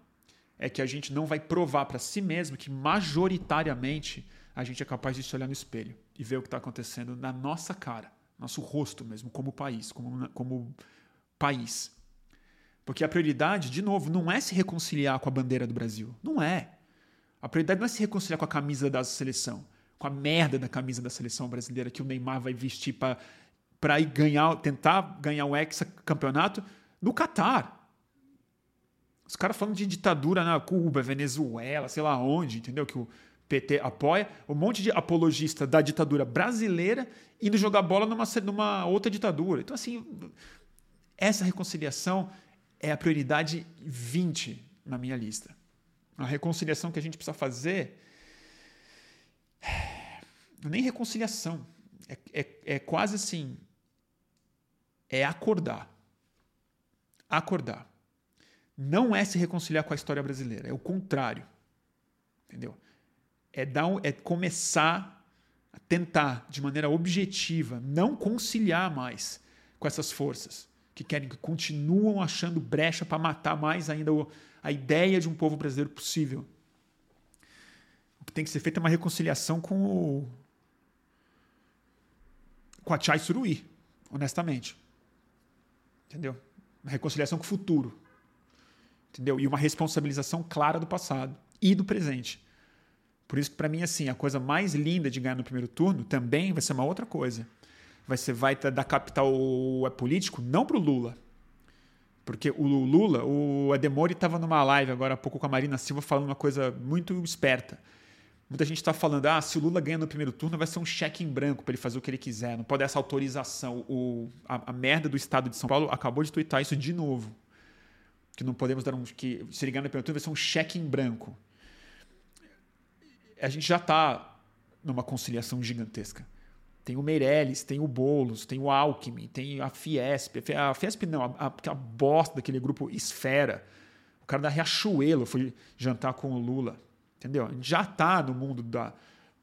é que a gente não vai provar para si mesmo que majoritariamente a gente é capaz de se olhar no espelho e ver o que está acontecendo na nossa cara, nosso rosto mesmo, como país, como, como país. Porque a prioridade, de novo, não é se reconciliar com a bandeira do Brasil. Não é. A prioridade não é se reconciliar com a camisa da seleção, com a merda da camisa da seleção brasileira que o Neymar vai vestir para ir ganhar, tentar ganhar o ex campeonato no Catar. Os caras falando de ditadura na Cuba, Venezuela, sei lá onde, entendeu? Que o PT apoia. Um monte de apologista da ditadura brasileira indo jogar bola numa, numa outra ditadura. Então, assim, essa reconciliação é a prioridade 20 na minha lista. A reconciliação que a gente precisa fazer. Nem reconciliação. É, é, é quase assim. É acordar. Acordar não é se reconciliar com a história brasileira, é o contrário. Entendeu? É, dar é começar a tentar, de maneira objetiva, não conciliar mais com essas forças que querem que continuam achando brecha para matar mais ainda a ideia de um povo brasileiro possível. Tem que ser feito é uma reconciliação com o com a Chai Suruí, honestamente. Entendeu? Uma reconciliação com o futuro entendeu? E uma responsabilização clara do passado e do presente. Por isso que para mim assim, a coisa mais linda de ganhar no primeiro turno também vai ser uma outra coisa. Vai ser vai da capital é político não para o Lula. Porque o Lula, o Ademori estava numa live agora há pouco com a Marina Silva falando uma coisa muito esperta. Muita gente está falando, ah, se o Lula ganha no primeiro turno, vai ser um cheque em branco para ele fazer o que ele quiser. Não pode essa autorização. O, a, a merda do estado de São Paulo acabou de twittar isso de novo que não podemos dar um. que se ligar na pergunta vai ser um cheque em branco. A gente já está numa conciliação gigantesca. Tem o Meirelles, tem o Boulos, tem o Alckmin, tem a Fiesp. A Fiesp não, a, a, a bosta daquele grupo Esfera. O cara da Riachuelo foi jantar com o Lula. Entendeu? A gente já está no mundo da,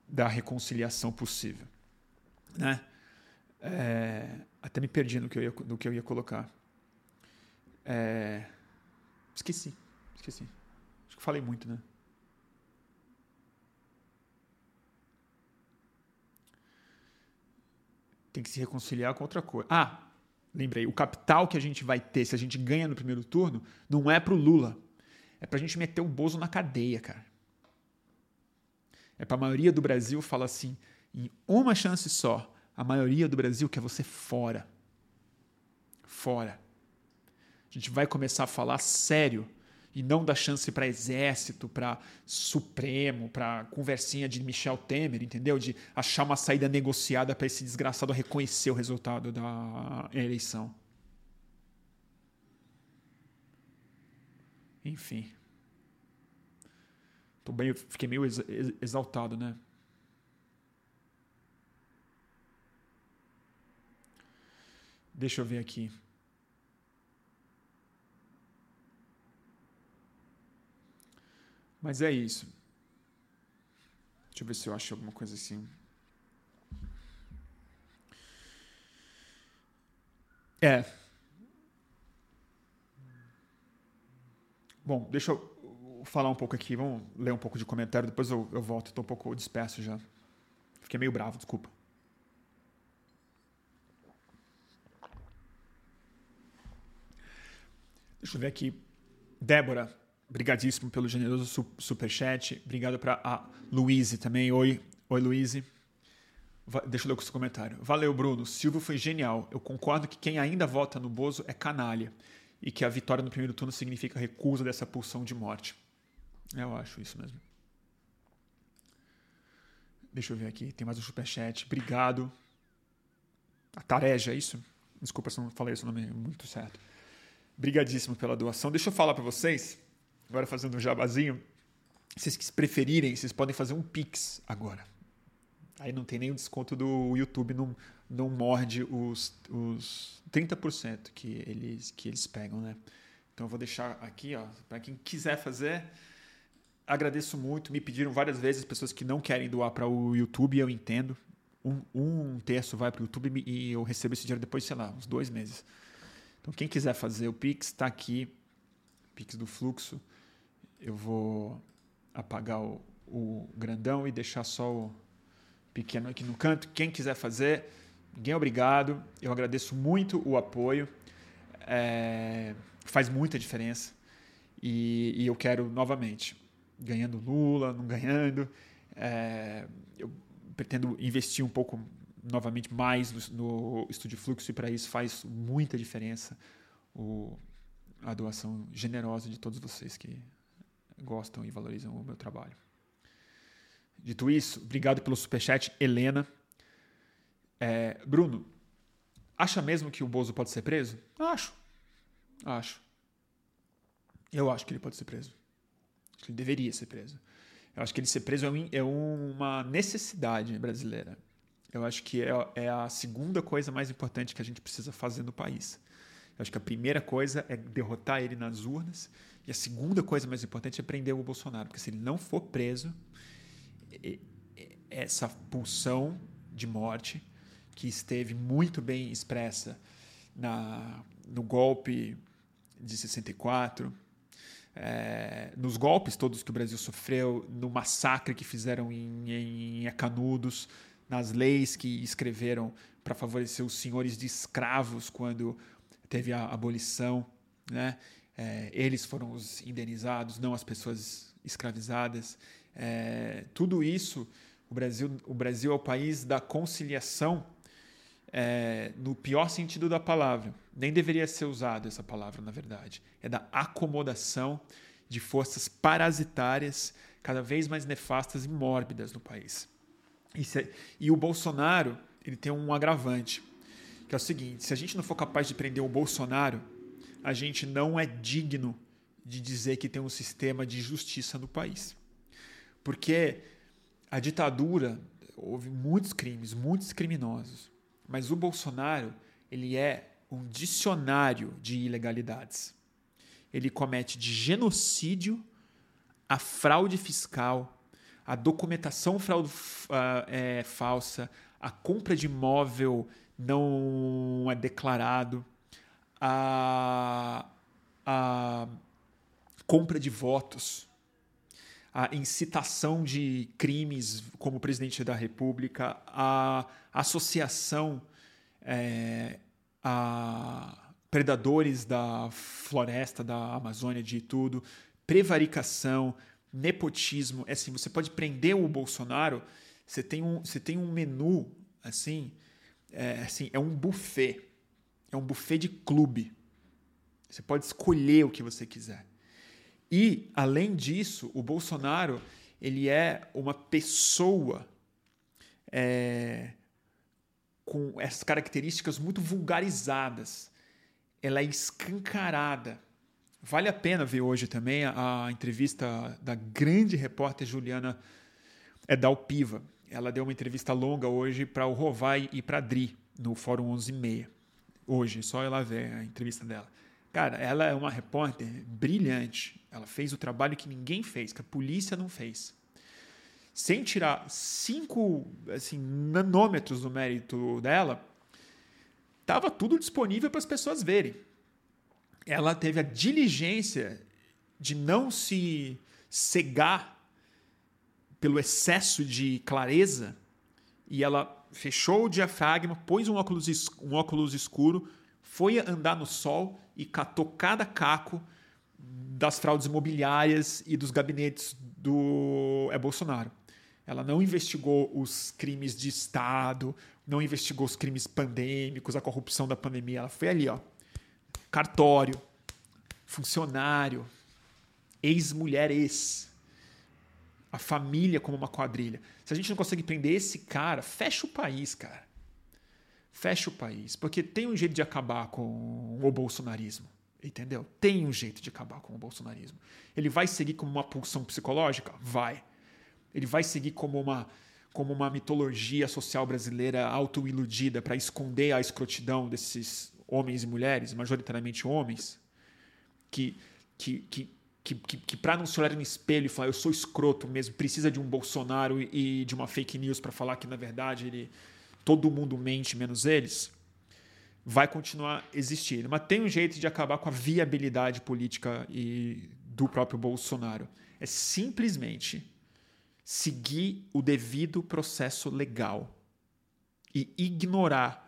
da reconciliação possível. Né? É, até me perdi no que eu ia, no que eu ia colocar. É, Esqueci. Esqueci. Acho que falei muito, né? Tem que se reconciliar com outra coisa. Ah, lembrei. O capital que a gente vai ter se a gente ganha no primeiro turno não é pro Lula. É pra gente meter o Bozo na cadeia, cara. É pra maioria do Brasil falar assim, em uma chance só, a maioria do Brasil quer você fora. Fora. A gente vai começar a falar sério e não dar chance para exército, para Supremo, para conversinha de Michel Temer, entendeu? De achar uma saída negociada para esse desgraçado reconhecer o resultado da eleição. Enfim. Tô bem, fiquei meio exaltado, né? Deixa eu ver aqui. Mas é isso. Deixa eu ver se eu acho alguma coisa assim. É. Bom, deixa eu falar um pouco aqui. Vamos ler um pouco de comentário, depois eu, eu volto. Estou um pouco disperso já. Fiquei meio bravo, desculpa. Deixa eu ver aqui. Débora Obrigadíssimo pelo generoso superchat. Obrigado para a Luíse também. Oi, oi Luíse. Deixa eu ler o seu comentário. Valeu, Bruno. Silvio foi genial. Eu concordo que quem ainda vota no Bozo é canalha e que a vitória no primeiro turno significa recusa dessa pulsão de morte. Eu acho isso mesmo. Deixa eu ver aqui. Tem mais um superchat. Obrigado. A Tareja, é isso? Desculpa se não falei esse nome muito certo. Obrigadíssimo pela doação. Deixa eu falar para vocês agora fazendo um jabazinho, vocês que preferirem, vocês podem fazer um Pix agora. Aí não tem o desconto do YouTube, não, não morde os, os 30% que eles, que eles pegam, né? Então eu vou deixar aqui, ó, para quem quiser fazer. Agradeço muito. Me pediram várias vezes pessoas que não querem doar para o YouTube, eu entendo. Um, um terço vai para o YouTube e eu recebo esse dinheiro depois, sei lá, uns dois meses. Então quem quiser fazer o Pix, está aqui. Pix do Fluxo eu vou apagar o, o grandão e deixar só o pequeno aqui no canto. Quem quiser fazer, ninguém é obrigado. Eu agradeço muito o apoio. É, faz muita diferença. E, e, eu quero novamente, ganhando Lula, não ganhando, é, eu pretendo investir um pouco novamente mais no, no estúdio fluxo e para isso faz muita diferença. O, a doação generosa de todos vocês que gostam e valorizam o meu trabalho. Dito isso, obrigado pelo superchat, Helena. É, Bruno, acha mesmo que o Bozo pode ser preso? Acho. Acho. Eu acho que ele pode ser preso. Ele deveria ser preso. Eu acho que ele ser preso é, um, é uma necessidade brasileira. Eu acho que é, é, a segunda coisa mais importante que a gente precisa fazer no país. Eu acho que a primeira coisa é derrotar ele nas urnas. E a segunda coisa mais importante é prender o Bolsonaro. Porque se ele não for preso, essa pulsão de morte que esteve muito bem expressa na, no golpe de 64, é, nos golpes todos que o Brasil sofreu, no massacre que fizeram em, em, Canudos, nas leis que escreveram para favorecer os senhores de escravos quando teve a abolição, né? É, eles foram os indenizados, não as pessoas escravizadas. É, tudo isso, o Brasil, o Brasil é o país da conciliação é, no pior sentido da palavra. Nem deveria ser usado essa palavra, na verdade. É da acomodação de forças parasitárias cada vez mais nefastas e mórbidas no país. É, e o Bolsonaro ele tem um agravante, que é o seguinte: se a gente não for capaz de prender o Bolsonaro, a gente não é digno de dizer que tem um sistema de justiça no país. Porque a ditadura houve muitos crimes, muitos criminosos, mas o Bolsonaro, ele é um dicionário de ilegalidades. Ele comete de genocídio a fraude fiscal, a documentação fraude, uh, é, falsa, a compra de imóvel não é declarado, a, a compra de votos, a incitação de crimes como presidente da República, a associação é, a predadores da floresta, da Amazônia, de tudo, prevaricação, nepotismo. É assim, você pode prender o Bolsonaro, você tem um, você tem um menu assim, é, assim, é um buffet. É um buffet de clube. Você pode escolher o que você quiser. E, além disso, o Bolsonaro ele é uma pessoa é, com essas características muito vulgarizadas. Ela é escancarada. Vale a pena ver hoje também a, entrevista da grande repórter Juliana Edalpiva. Ela deu uma entrevista longa hoje para o Rovai e para a Dri, no Fórum 11 e meia. Hoje, só ela ver a entrevista dela. Cara, ela é uma repórter brilhante. Ela fez o trabalho que ninguém fez, que a polícia não fez. Sem tirar cinco assim, nanômetros do mérito dela, estava tudo disponível para as pessoas verem. Ela teve a diligência de não se cegar pelo excesso de clareza e ela fechou o diafragma, pôs um óculos, um óculos escuro, foi andar no sol e catou cada caco das fraudes imobiliárias e dos gabinetes do é Bolsonaro. Ela não investigou os crimes de Estado, não investigou os crimes pandêmicos, a corrupção da pandemia. Ela foi ali, ó, cartório, funcionário, ex-mulher ex, a família como uma quadrilha. Se a gente não consegue prender esse cara, fecha o país, cara. Fecha o país. Porque tem um jeito de acabar com o bolsonarismo. Entendeu? Tem um jeito de acabar com o bolsonarismo. Ele vai seguir como uma pulsão psicológica? Vai. Ele vai seguir como uma, como uma mitologia social brasileira autoiludida para esconder a escrotidão desses homens e mulheres, majoritariamente homens, que, que, que, que, que, que para não se olhar no espelho e falar eu sou escroto mesmo, precisa de um Bolsonaro e de uma fake news para falar que na verdade ele todo mundo mente menos eles, vai continuar existindo. Mas tem um jeito de acabar com a viabilidade política e do próprio Bolsonaro. É simplesmente seguir o devido processo legal e ignorar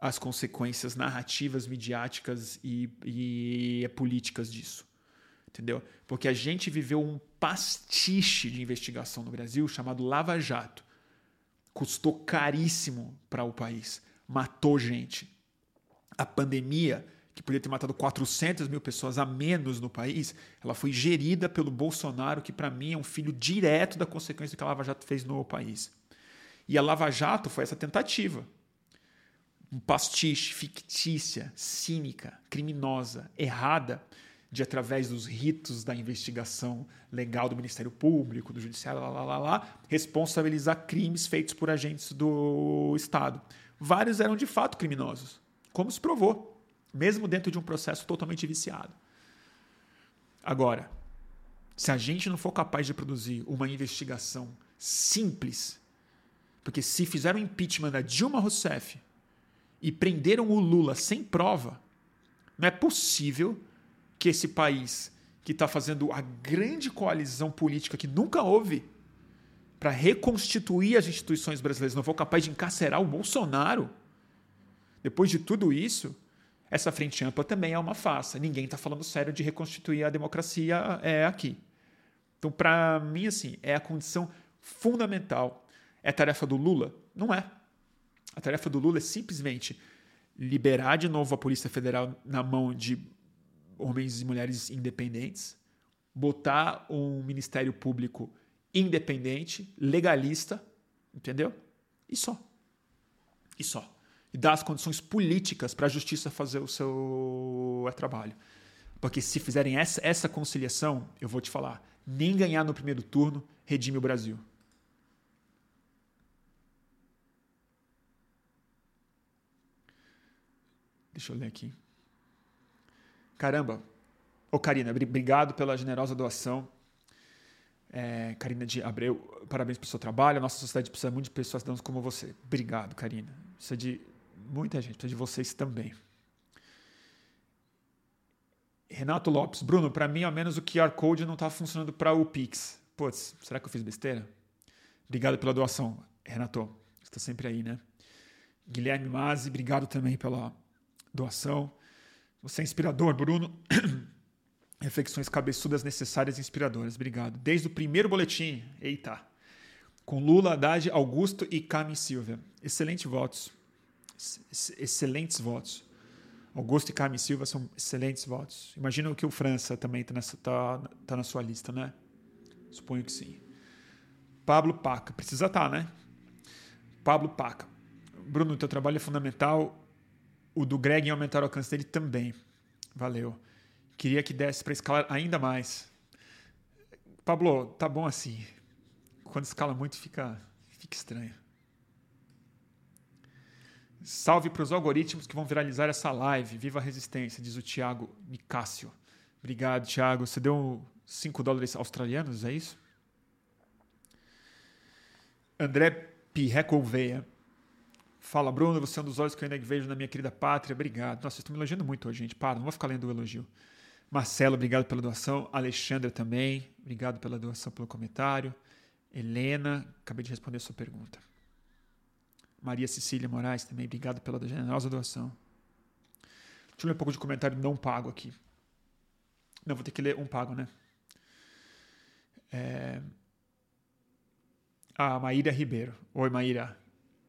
as consequências narrativas, midiáticas e, e políticas disso. Entendeu? Porque a gente viveu um pastiche de investigação no Brasil chamado Lava Jato. Custou caríssimo para o país, matou gente. A pandemia, que podia ter matado 400 mil pessoas a menos no país, ela foi gerida pelo Bolsonaro, que para mim é um filho direto da consequência do que a Lava Jato fez no país. E a Lava Jato foi essa tentativa. Um pastiche, fictícia, cínica, criminosa, errada, de através dos ritos da investigação legal do Ministério Público, do Judiciário, lá, lá, lá, lá, responsabilizar crimes feitos por agentes do Estado. Vários eram de fato criminosos, como se provou, mesmo dentro de um processo totalmente viciado. Agora, se a gente não for capaz de produzir uma investigação simples, porque se fizeram impeachment da Dilma Rousseff e prenderam o Lula sem prova, não é possível que esse país que está fazendo a grande coalizão política que nunca houve para reconstituir as instituições brasileiras não for capaz de encarcerar o Bolsonaro, depois de tudo isso, essa frente ampla também é uma farsa. Ninguém está falando sério de reconstituir a democracia é aqui. Então, para mim, assim, é a condição fundamental. É tarefa do Lula? Não é. A tarefa do Lula é simplesmente liberar de novo a Polícia Federal na mão de homens e mulheres independentes, botar um Ministério Público independente, legalista, entendeu? E só. E só. E dar as condições políticas para a justiça fazer o seu trabalho. Porque se fizerem essa, essa conciliação, eu vou te falar, nem ganhar no primeiro turno redime o Brasil. Deixa eu ler aqui. Caramba. Ô, Karina, obrigado pela generosa doação. É, Karina de Abreu, parabéns pelo seu trabalho. A nossa sociedade precisa muito de pessoas cidadãos como você. Obrigado, Karina. Precisa de muita gente, precisa de vocês também. Renato Lopes, Bruno, para mim, ao menos o QR Code não está funcionando para o Pix. Putz, será que eu fiz besteira? Obrigado pela doação, Renato. Está sempre aí, né? Guilherme Mazzi, obrigado também pela doação. Você é inspirador, Bruno. Reflexões cabeçudas necessárias e inspiradoras. Obrigado. Desde o primeiro boletim. Eita. Com Lula, Haddad, Augusto e Carmen Silva. Excelentes votos. Excelentes votos. Augusto e Carmen Silva são excelentes votos. Imagino que o França também está tá, tá na sua lista, né? Suponho que sim. Pablo Paca. Precisa estar, tá, né? Pablo Paca. Bruno, teu trabalho é fundamental o do Greg em aumentar o alcance dele também. Valeu. Queria que desse para escalar ainda mais. Pablo, tá bom assim. Quando escala muito fica, fica estranho. Salve para os algoritmos que vão viralizar essa live. Viva a resistência, diz o Thiago Nicásio. Obrigado, Thiago. Você deu 5 dólares australianos, é isso? André Pirrecolveia. Fala, Bruno, você é um dos olhos que eu ainda vejo na minha querida pátria. Obrigado. Nossa, vocês estão me elogiando muito hoje, gente. Para, não vou ficar lendo o elogio. Marcelo, obrigado pela doação. Alexandre também, obrigado pela doação, pelo comentário. Helena, acabei de responder a sua pergunta. Maria Cecília Moraes também, obrigado pela generosa doação. Deixa eu ler um pouco de comentário não pago aqui. Não, vou ter que ler um pago, né? É... A Maíra Ribeiro. Oi, Maíra.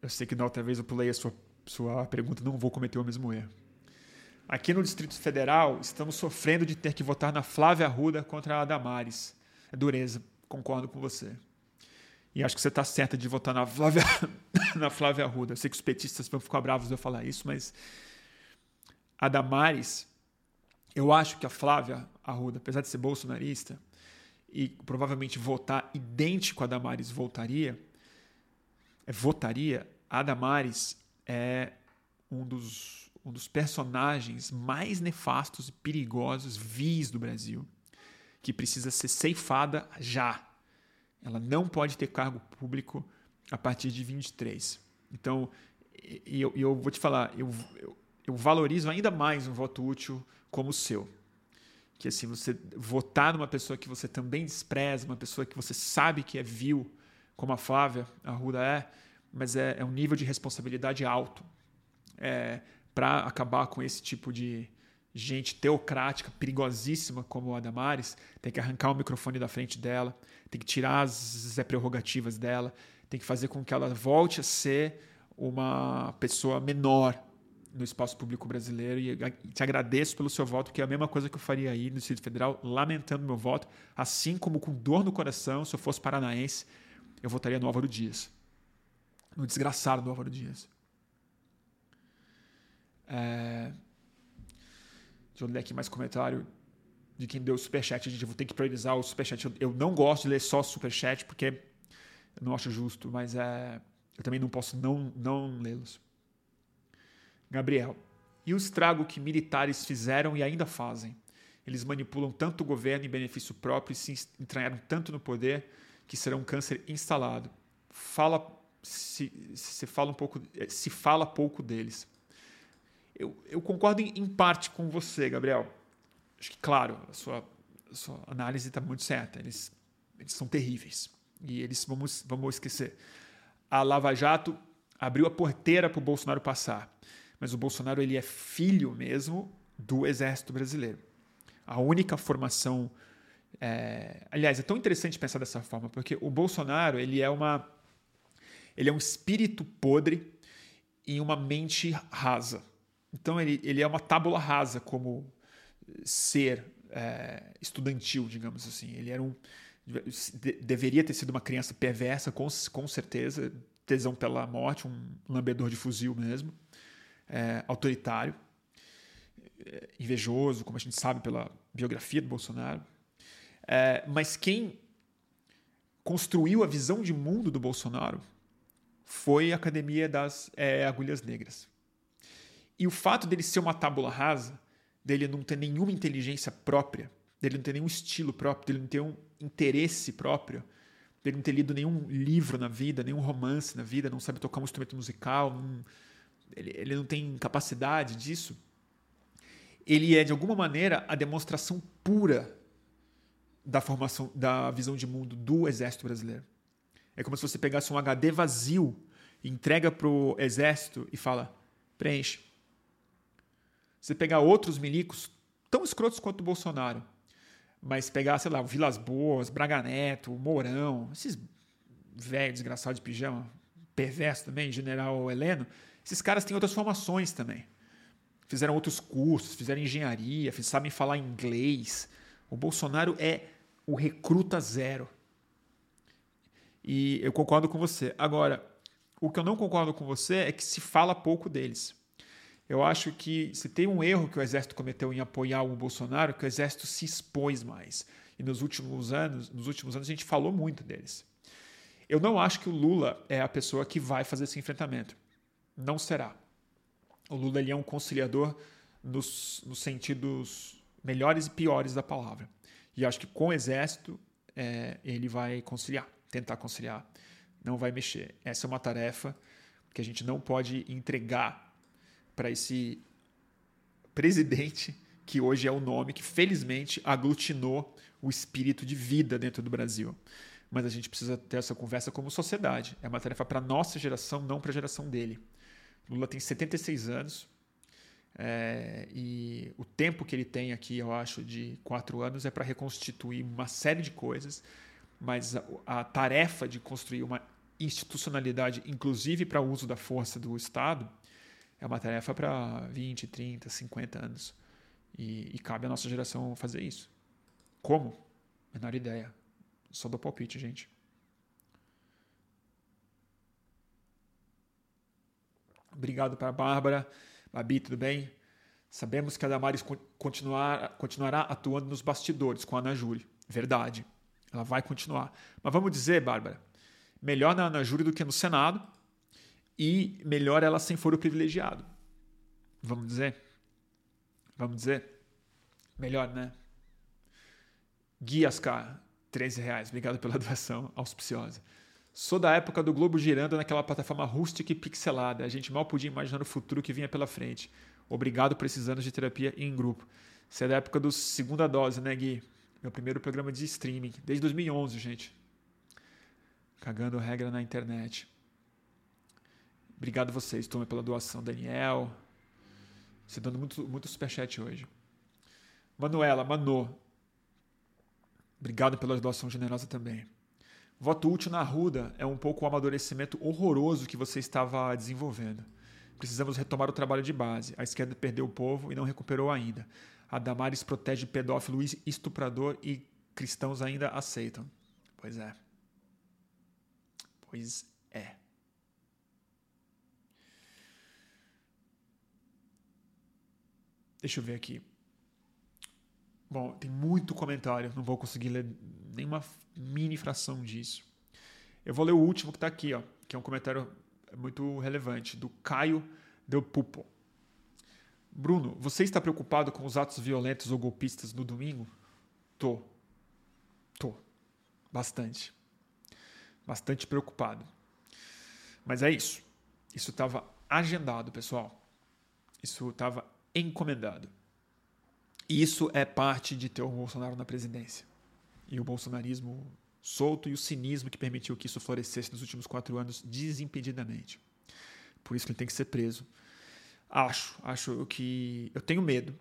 Eu sei que da outra vez eu pulei a sua, sua pergunta, não vou cometer o mesmo erro. Aqui no Distrito Federal, estamos sofrendo de ter que votar na Flávia Arruda contra a Damares. É dureza, concordo com você. E acho que você está certa de votar na Flávia, na Flávia Arruda. Eu sei que os petistas vão ficar bravos de eu falar isso, mas a Damares, eu acho que a Flávia Arruda, apesar de ser bolsonarista e provavelmente votar idêntico a Damares voltaria, é, votaria, a Damares é um dos, um dos personagens mais nefastos e perigosos, vis do Brasil, que precisa ser ceifada já. Ela não pode ter cargo público a partir de 23. Então, e eu, eu vou te falar, eu, eu, eu valorizo ainda mais um voto útil como o seu que assim você votar numa pessoa que você também despreza, uma pessoa que você sabe que é vil, como a Flávia Arruda é, mas é, é um nível de responsabilidade alto é, para acabar com esse tipo de gente teocrática, perigosíssima como a Damares, tem que arrancar o microfone da frente dela, tem que tirar as prerrogativas dela, tem que fazer com que ela volte a ser uma pessoa menor, no espaço público brasileiro e te agradeço pelo seu voto, que é a mesma coisa que eu faria aí no Distrito Federal, lamentando meu voto, assim como com dor no coração, se eu fosse paranaense, eu votaria no Álvaro Dias. No desgraçado do Álvaro Dias. É... Deixa eu ler aqui mais comentário de quem deu o superchat. Gente vou ter que priorizar o superchat. Eu, eu não gosto de ler só superchat porque eu não acho justo, mas é... eu também não posso não, não lê-los. Gabriel, e o estrago que militares fizeram e ainda fazem? Eles manipulam tanto o governo em benefício próprio e se entranharam tanto no poder que serão um câncer instalado. Fala se, se fala um pouco se fala pouco deles. Eu, eu concordo em, em parte com você, Gabriel. Acho que claro, a sua, a sua análise está muito certa. Eles, eles são terríveis e eles vamos vamos esquecer. A Lava Jato abriu a porteira para o Bolsonaro passar mas o Bolsonaro ele é filho mesmo do exército brasileiro. A única formação. É... Aliás, é tão interessante pensar dessa forma, porque o Bolsonaro ele é uma. Ele é um espírito podre em uma mente rasa. Então ele, ele é uma tábula rasa como ser é, estudantil, digamos assim. Ele era um. De, deveria ter sido uma criança perversa, com, com certeza, tesão pela morte, um lambedor de fuzil mesmo é, autoritário, é, invejoso, como a gente sabe pela biografia do Bolsonaro. É, mas quem construiu a visão de mundo do Bolsonaro foi a Academia das é, Agulhas Negras. E o fato dele ser uma tábula rasa, dele não ter nenhuma inteligência própria, dele não ter nenhum estilo próprio, dele não ter um interesse próprio, dele não ter lido nenhum livro na vida, nenhum romance na vida, não sabe tocar um instrumento musical, ele, ele não tem capacidade disso, ele é de alguma maneira a demonstração pura da formação, da visão de mundo do exército brasileiro. É como se você pegasse um HD vazio, entrega para o exército e fala: preenche. Você pegar outros milicos tão escrotos quanto o Bolsonaro, mas pegar, sei lá, o Vilas Boas, Braga Neto, Mourão, esses velhos desgraçados de pijama, perverso também, General Heleno, esses caras têm outras formações também. Fizeram outros cursos, fizeram engenharia, sabem falar inglês. O Bolsonaro é o recruta zero. E eu concordo com você. Agora, o que eu não concordo com você é que se fala pouco deles. Eu acho que se tem um erro que o exército cometeu em apoiar o Bolsonaro, que o exército se expôs mais. E nos últimos anos, nos últimos anos a gente falou muito deles. Eu não acho que o Lula é a pessoa que vai fazer esse enfrentamento não será. O Lula ele é um conciliador nos, nos sentidos melhores e piores da palavra. E acho que com o exército é, ele vai conciliar, tentar conciliar, não vai mexer. Essa é uma tarefa que a gente não pode entregar para esse presidente que hoje é o nome que felizmente aglutinou o espírito de vida dentro do Brasil. Mas a gente precisa ter essa conversa como sociedade. É uma tarefa para nossa geração, não para a geração dele. Lula tem 76 anos. É, e o tempo que ele tem aqui, eu acho, de quatro anos, é para reconstituir uma série de coisas, mas a, a tarefa de construir uma institucionalidade, inclusive para o uso da força do Estado, é uma tarefa para 20, 30, 50 anos. E, e, cabe à nossa geração fazer isso. Como? Menor ideia. Só dou palpite, gente. Obrigado para a Bárbara. Babi, tudo bem? Sabemos que a Damares continuar, continuará atuando nos bastidores com a Ana Júri. Verdade. Ela vai continuar. Mas vamos dizer, Bárbara, melhor na Ana Júri do que no Senado e melhor ela sem foro privilegiado. Vamos dizer? Vamos dizer? Melhor, né? Gui Ascar, 13 reais. Obrigado pela doação auspiciosa. Sou da época do Globo girando naquela plataforma rústica e pixelada. A gente mal podia imaginar o futuro que vinha pela frente. Obrigado por esses anos de terapia em grupo. Você é da época do segunda dose, né, Gui? Meu primeiro programa de streaming. Desde 2011, gente. Cagando regra na internet. Obrigado vocês, Toma, pela doação. Daniel. Você dando muito, muito superchat hoje. Manuela, Manô. Obrigado pela doação generosa também. Voto útil na Ruda é um pouco o amadurecimento horroroso que você estava desenvolvendo. Precisamos retomar o trabalho de base. A esquerda perdeu o povo e não recuperou ainda. A Damares protege pedófilo estuprador e cristãos ainda aceitam. Pois é. Pois é. Deixa eu ver aqui. Bom, tem muito comentário, não vou conseguir ler nenhuma mini fração disso. Eu vou ler o último que está aqui, ó, que é um comentário muito relevante, do Caio Del Pupo. Bruno, você está preocupado com os atos violentos ou golpistas no domingo? Tô. Tô. Bastante. Bastante preocupado. Mas é isso. Isso estava agendado, pessoal. Isso estava encomendado. Isso é parte de ter o Bolsonaro na presidência. E o bolsonarismo solto e o cinismo que permitiu que isso florescesse nos últimos quatro anos desimpedidamente. Por isso que ele tem que ser preso. Acho, acho que eu tenho medo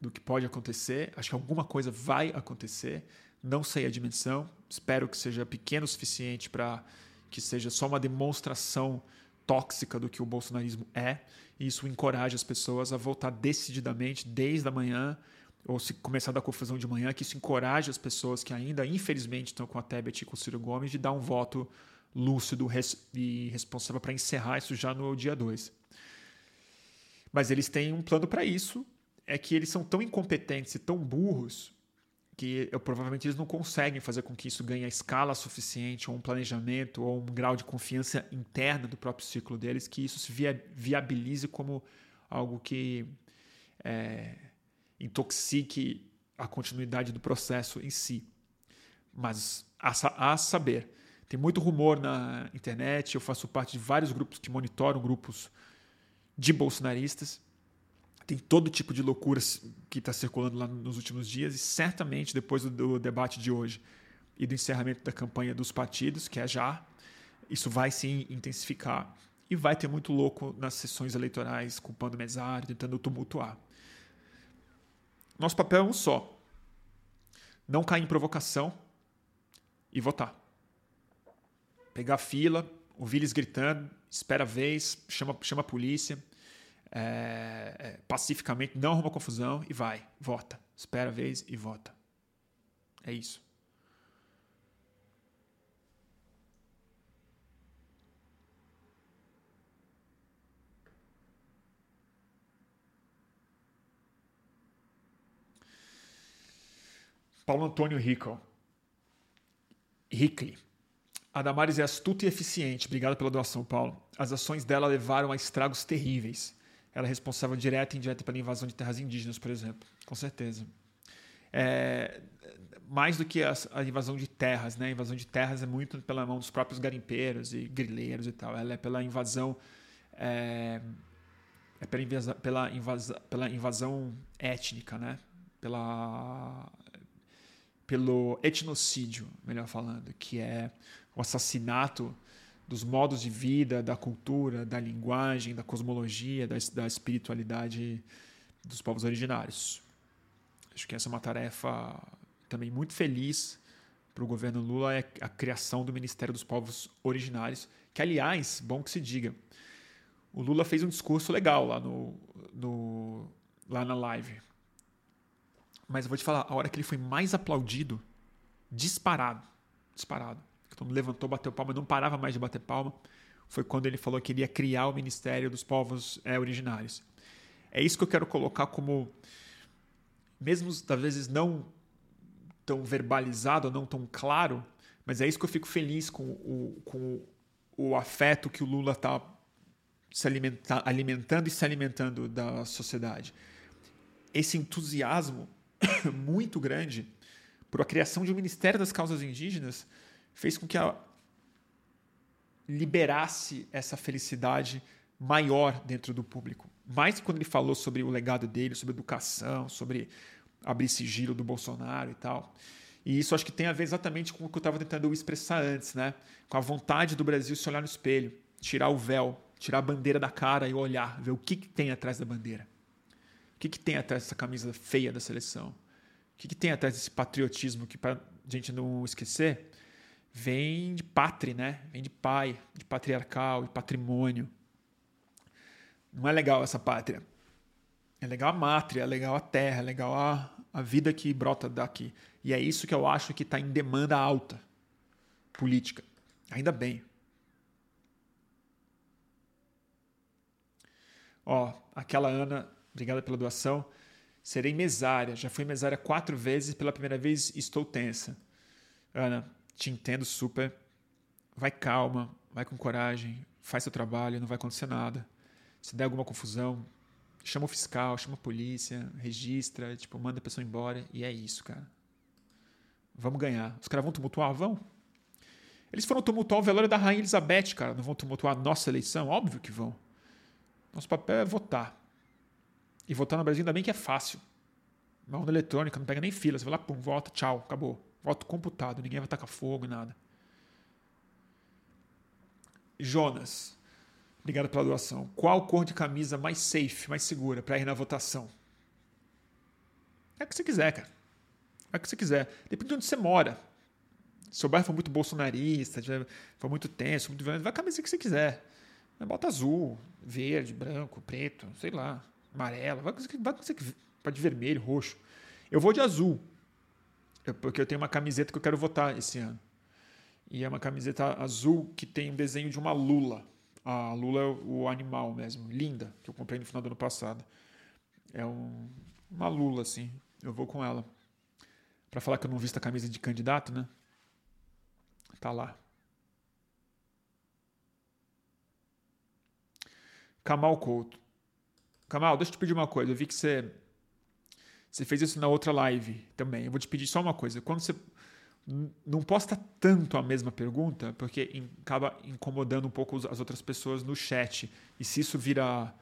do que pode acontecer. Acho que alguma coisa vai acontecer. Não sei a dimensão. Espero que seja pequeno o suficiente para que seja só uma demonstração tóxica do que o bolsonarismo é. Isso encoraja as pessoas a voltar decididamente desde a manhã ou se começar a dar confusão de manhã, que isso encoraje as pessoas que ainda, infelizmente, estão com a Tebet e com o Ciro Gomes de dar um voto lúcido e responsável para encerrar isso já no dia 2. Mas eles têm um plano para isso, é que eles são tão incompetentes e tão burros que eu, provavelmente eles não conseguem fazer com que isso ganhe a escala suficiente, ou um planejamento, ou um grau de confiança interna do próprio ciclo deles, que isso se via, viabilize como algo que é, intoxique a continuidade do processo em si. Mas a, a saber, tem muito rumor na internet, eu faço parte de vários grupos que monitoram grupos de bolsonaristas. Tem todo tipo de loucuras que está circulando lá nos últimos dias, e certamente depois do, debate de hoje e do encerramento da campanha dos partidos, que é já, isso vai se intensificar. E vai ter muito louco nas sessões eleitorais, culpando mesário, tentando tumultuar. Nosso papel é um só: não cair em provocação e votar. Pegar fila, ouvir eles gritando, espera a vez, chama, chama a polícia, é, é, pacificamente, não arruma confusão e vai, vota. Espera a vez e vota. É isso. Paulo Antônio Rico. Hickley. A Damares é astuta e eficiente. Obrigado pela doação, Paulo. As ações dela levaram a estragos terríveis. Ela é responsável direta e indireta pela invasão de terras indígenas, por exemplo. Com certeza. É, mais do que a, a, invasão de terras, né? A invasão de terras é muito pela mão dos próprios garimpeiros e grileiros e tal. Ela é pela invasão. É, é pela, invasa, pela, invasa, pela invasão étnica, né? Pela pelo etnocídio, melhor falando, que é o assassinato dos modos de vida, da cultura, da linguagem, da cosmologia, da, da espiritualidade dos povos originários. Acho que essa é uma tarefa também muito feliz para o governo Lula é a criação do Ministério dos Povos Originários, que aliás, bom que se diga, o Lula fez um discurso legal lá no, no lá na live, mas eu vou te falar, a hora que ele foi mais aplaudido, disparado, disparado, que todo mundo levantou, bateu palma, não parava mais de bater palma, foi quando ele falou que iria criar o Ministério dos Povos é, Originários. É isso que eu quero colocar como, mesmo vezes não tão verbalizado, não tão claro, mas é isso que eu fico feliz com o, com o afeto que o Lula está se alimenta, alimentando e se alimentando da sociedade. Esse entusiasmo muito grande por a criação de um Ministério das Causas Indígenas fez com que a liberasse essa felicidade maior dentro do público. Mais quando ele falou sobre o legado dele, sobre educação, sobre abrir sigilo do Bolsonaro e tal. E isso acho que tem a ver exatamente com o que eu estava tentando expressar antes, né? Com a vontade do Brasil se olhar no espelho, tirar o véu, tirar a bandeira da cara e olhar, ver o que, que tem atrás da bandeira que, que tem atrás dessa camisa feia da seleção? O que, que tem atrás desse patriotismo que, para gente não esquecer, vem de pátria, né? Vem de pai, de patriarcal, de patrimônio. Não é legal essa pátria. É legal a mátria, é legal a terra, é legal a, a vida que brota daqui. E é isso que eu acho que está em demanda alta política. Ainda bem. Ó, aquela Ana, obrigada pela doação. Serei mesária. Já fui mesária quatro vezes. Pela primeira vez estou tensa. Ana, te entendo super. Vai calma, vai com coragem, faz seu trabalho, não vai acontecer nada. Se der alguma confusão, chama o fiscal, chama a polícia, registra, tipo, manda a pessoa embora e é isso, cara. Vamos ganhar. Os caras vão tumultuar? Vão. Eles foram tumultuar o velório da Rainha Elizabeth, cara. Não vão tumultuar a nossa eleição? Óbvio que vão. Nosso papel é votar. E votar no Brasil ainda bem que é fácil. Uma eletrônica, não pega nem fila. Você vai lá, pum, vota, tchau, acabou. Voto computado, ninguém vai tacar fogo e nada. Jonas, obrigado pela doação. Qual cor de camisa mais safe, mais segura para ir na votação? É o que você quiser, cara. É o que você quiser. Depende de onde você mora. Se o bairro for muito bolsonarista, for muito tenso, muito violento, vai a camisa que você quiser. Bota azul, verde, branco, preto, sei lá, amarelo, vai, vai, pode vermelho, roxo. Eu vou de azul, porque eu tenho uma camiseta que eu quero votar esse ano. E é uma camiseta azul que tem um desenho de uma lula. A lula é o animal mesmo, linda, que eu comprei no final do ano passado. É um, uma lula, assim. Eu vou com ela. Para falar que eu não visto a camisa de candidato, né? Tá lá. Kamal Couto. Kamal, deixa eu te pedir uma coisa. Eu vi que você, você fez isso na outra live também. Eu vou te pedir só uma coisa. Quando você não posta tanto a mesma pergunta, porque acaba incomodando um pouco as outras pessoas no chat. E se isso vira,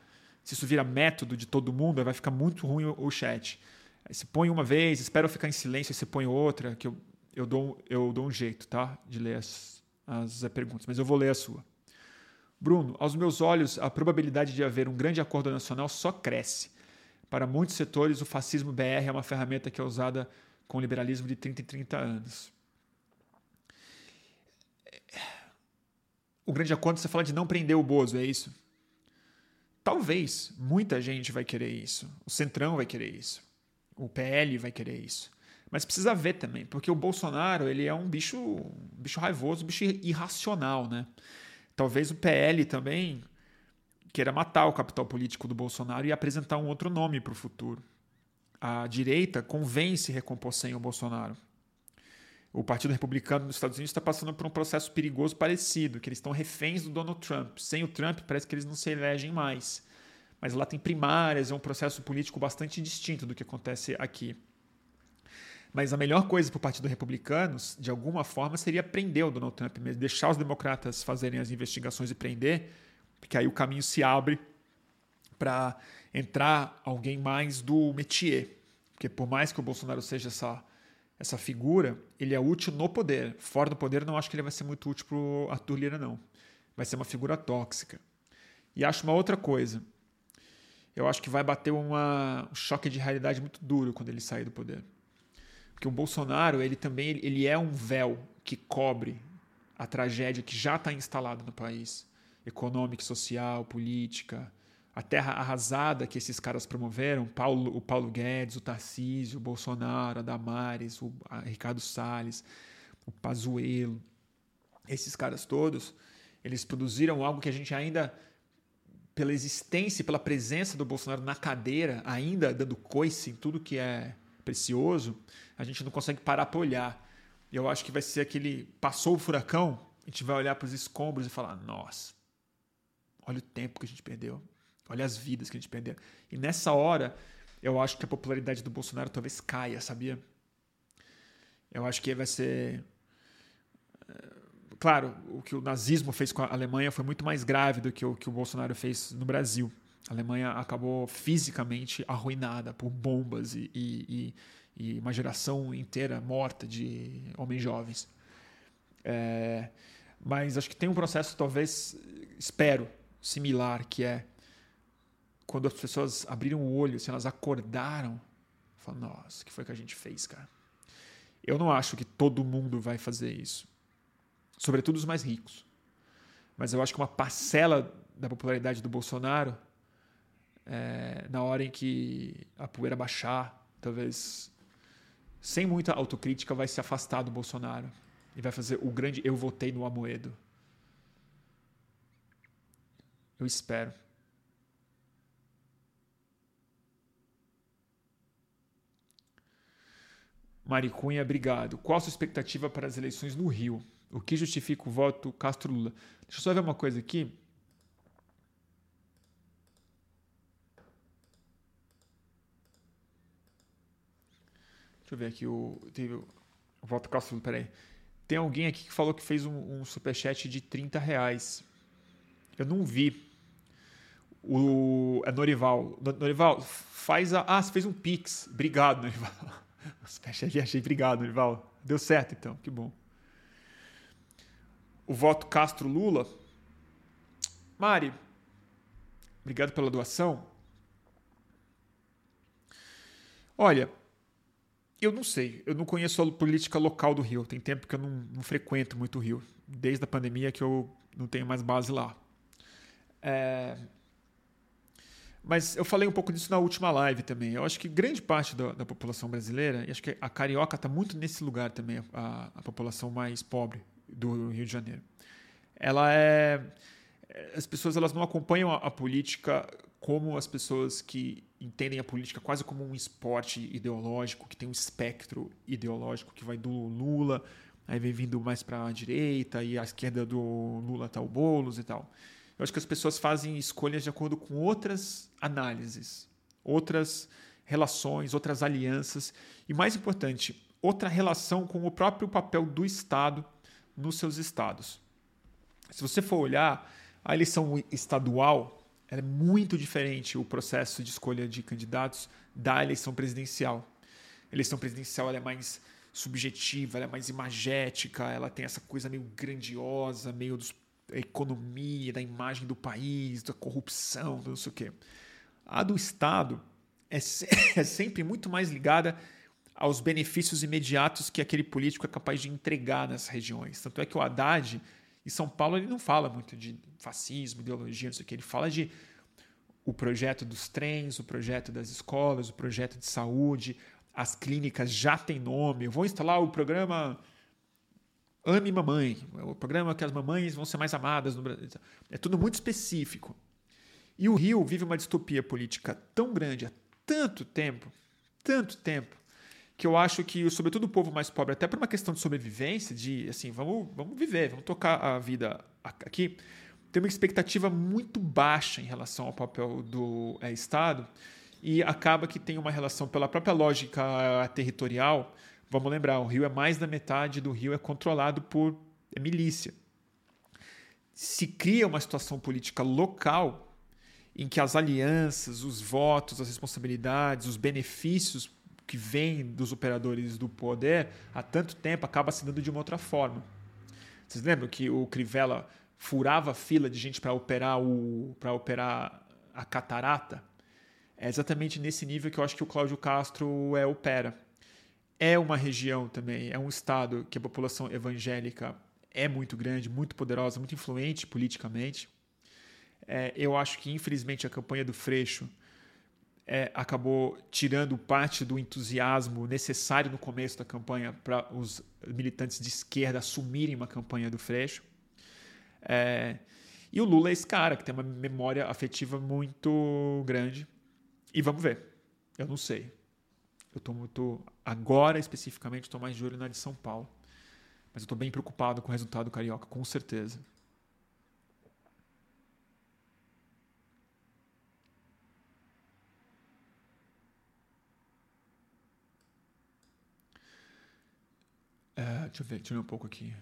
se isso vira método de todo mundo, vai ficar muito ruim o, chat. Aí você põe uma vez, espera ficar em silêncio, e você põe outra, que eu, eu, dou, eu dou um jeito, tá? De ler as, as perguntas. Mas eu vou ler a sua. Bruno, aos meus olhos, a probabilidade de haver um grande acordo nacional só cresce. Para muitos setores, o fascismo BR é uma ferramenta que é usada com o liberalismo de 30 em 30 anos. O grande acordo você fala de não prender o Bozo, é isso? Talvez muita gente vai querer isso. O Centrão vai querer isso. O PL vai querer isso. Mas precisa ver também, porque o Bolsonaro ele é um bicho, bicho raivoso, um bicho irracional, né? Talvez o PL também queira matar o capital político do Bolsonaro e apresentar um outro nome para o futuro. A direita convence recompor sem o Bolsonaro. O Partido Republicano nos Estados Unidos está passando por um processo perigoso parecido, que eles estão reféns do Donald Trump. Sem o Trump, parece que eles não se elegem mais. Mas lá tem primárias, é um processo político bastante distinto do que acontece aqui. Mas a melhor coisa para o Partido Republicano, de alguma forma, seria prender o Donald Trump deixar os democratas fazerem as investigações e prender, porque aí o caminho se abre para entrar alguém mais do métier. Porque por mais que o Bolsonaro seja essa, essa figura, ele é útil no poder. Fora do poder, não acho que ele vai ser muito útil para o Arthur Lira, não. Vai ser uma figura tóxica. E acho uma outra coisa. Eu acho que vai bater uma, um choque de realidade muito duro quando ele sair do poder. Porque o Bolsonaro, ele também ele é um véu que cobre a tragédia que já está instalada no país, econômica, social, política, a terra arrasada que esses caras promoveram, Paulo, o Paulo Guedes, o Tarcísio, o Bolsonaro, a Damares, o a Ricardo Salles, o Pazuello, esses caras todos, eles produziram algo que a gente ainda pela existência, pela presença do Bolsonaro na cadeira, ainda dando coice em tudo que é precioso, a gente não consegue parar para olhar. E eu acho que vai ser aquele. Passou o furacão, a gente vai olhar para os escombros e falar: nossa, olha o tempo que a gente perdeu, olha as vidas que a gente perdeu. E nessa hora, eu acho que a popularidade do Bolsonaro talvez caia, sabia? Eu acho que vai ser. Eh, claro, o que o nazismo fez com a Alemanha foi muito mais grave do que o que o Bolsonaro fez no Brasil. A Alemanha acabou fisicamente arruinada por bombas e, e, e uma geração inteira morta de homens jovens. É, mas acho que tem um processo, talvez, espero, similar, que é quando as pessoas abriram o olho, se elas acordaram, falam, nossa, o que foi que a gente fez, cara? Eu não acho que todo mundo vai fazer isso. Sobretudo os mais ricos. Mas eu acho que uma parcela da popularidade do Bolsonaro é, na hora em que a poeira baixar, talvez sem muita autocrítica, vai se afastar do Bolsonaro e vai fazer o grande eu votei no Amoedo. Eu espero. Maricunha, obrigado. Qual a sua expectativa para as eleições no Rio? O que justifica o voto Castro-Lula? Deixa eu só ver uma coisa aqui. Deixa eu ver aqui o. Teve o, voto Castro-Lula, peraí. Tem alguém aqui que falou que fez um, um superchat de 30 reais. Eu não vi. O, é Norival. Norival, faz a. Ah, você fez um Pix. Obrigado, Norival. Superchat, achei. Obrigado, Norival. Deu certo, então. Que bom. O voto Castro-Lula. Mari, obrigado pela doação. Olha, eu não sei, eu não conheço a política local do Rio. Tem tempo que eu não, não frequento muito o Rio. Desde a pandemia que eu não tenho mais base lá. É... Mas eu falei um pouco disso na última live também. Eu acho que grande parte da, da população brasileira, e acho que a carioca está muito nesse lugar também, a, a população mais pobre do Rio de Janeiro. Ela é. As pessoas elas não acompanham a, a política como as pessoas que entendem a política quase como um esporte ideológico, que tem um espectro ideológico que vai do Lula, aí vem vindo mais para a direita, e a esquerda do Lula está o Boulos e tal. Eu acho que as pessoas fazem escolhas de acordo com outras análises, outras relações, outras alianças, e mais importante, outra relação com o próprio papel do Estado nos seus estados. Se você for olhar, a eleição estadual é muito diferente o processo de escolha de candidatos da eleição presidencial. A eleição presidencial é mais subjetiva, é mais imagética, ela tem essa coisa meio grandiosa, meio dos, da economia, da imagem do país, da corrupção, não sei o quê. A do Estado é, se, é sempre muito mais ligada aos benefícios imediatos que aquele político é capaz de entregar nas regiões. Tanto é que o Haddad e São Paulo ele não fala muito de fascismo, ideologia, não sei o que. Ele fala de o projeto dos trens, o projeto das escolas, o projeto de saúde, as clínicas já têm nome. Eu vou instalar o programa Ame Mamãe, o programa que as mamães vão ser mais amadas no Brasil. É tudo muito específico. E o Rio vive uma distopia política tão grande há tanto tempo, tanto tempo, que eu acho que, sobretudo o povo mais pobre, até por uma questão de sobrevivência, de assim, vamos, vamos viver, vamos tocar a vida aqui, tem uma expectativa muito baixa em relação ao papel do é, Estado e acaba que tem uma relação pela própria lógica territorial. Vamos lembrar, o Rio é mais da metade do Rio é controlado por milícia. Se cria uma situação política local em que as alianças, os votos, as responsabilidades, os benefícios que vem dos operadores do poder há tanto tempo acaba se dando de uma outra forma. Vocês lembram que o Crivella furava fila de gente para operar o para operar a catarata? É exatamente nesse nível que eu acho que o Cláudio Castro é opera. É uma região também, é um estado que a população evangélica é muito grande, muito poderosa, muito influente politicamente. É, eu acho que, infelizmente, a campanha do Freixo é, acabou tirando parte do entusiasmo necessário no começo da campanha para os militantes de esquerda assumirem uma campanha do Freixo. É, e o Lula é esse cara que tem uma memória afetiva muito grande. E vamos ver. Eu não sei. Eu estou muito. Agora, especificamente, estou mais de olho na de São Paulo. Mas eu estou bem preocupado com o resultado carioca, com certeza. É, deixa eu ver, ver um pouco aqui.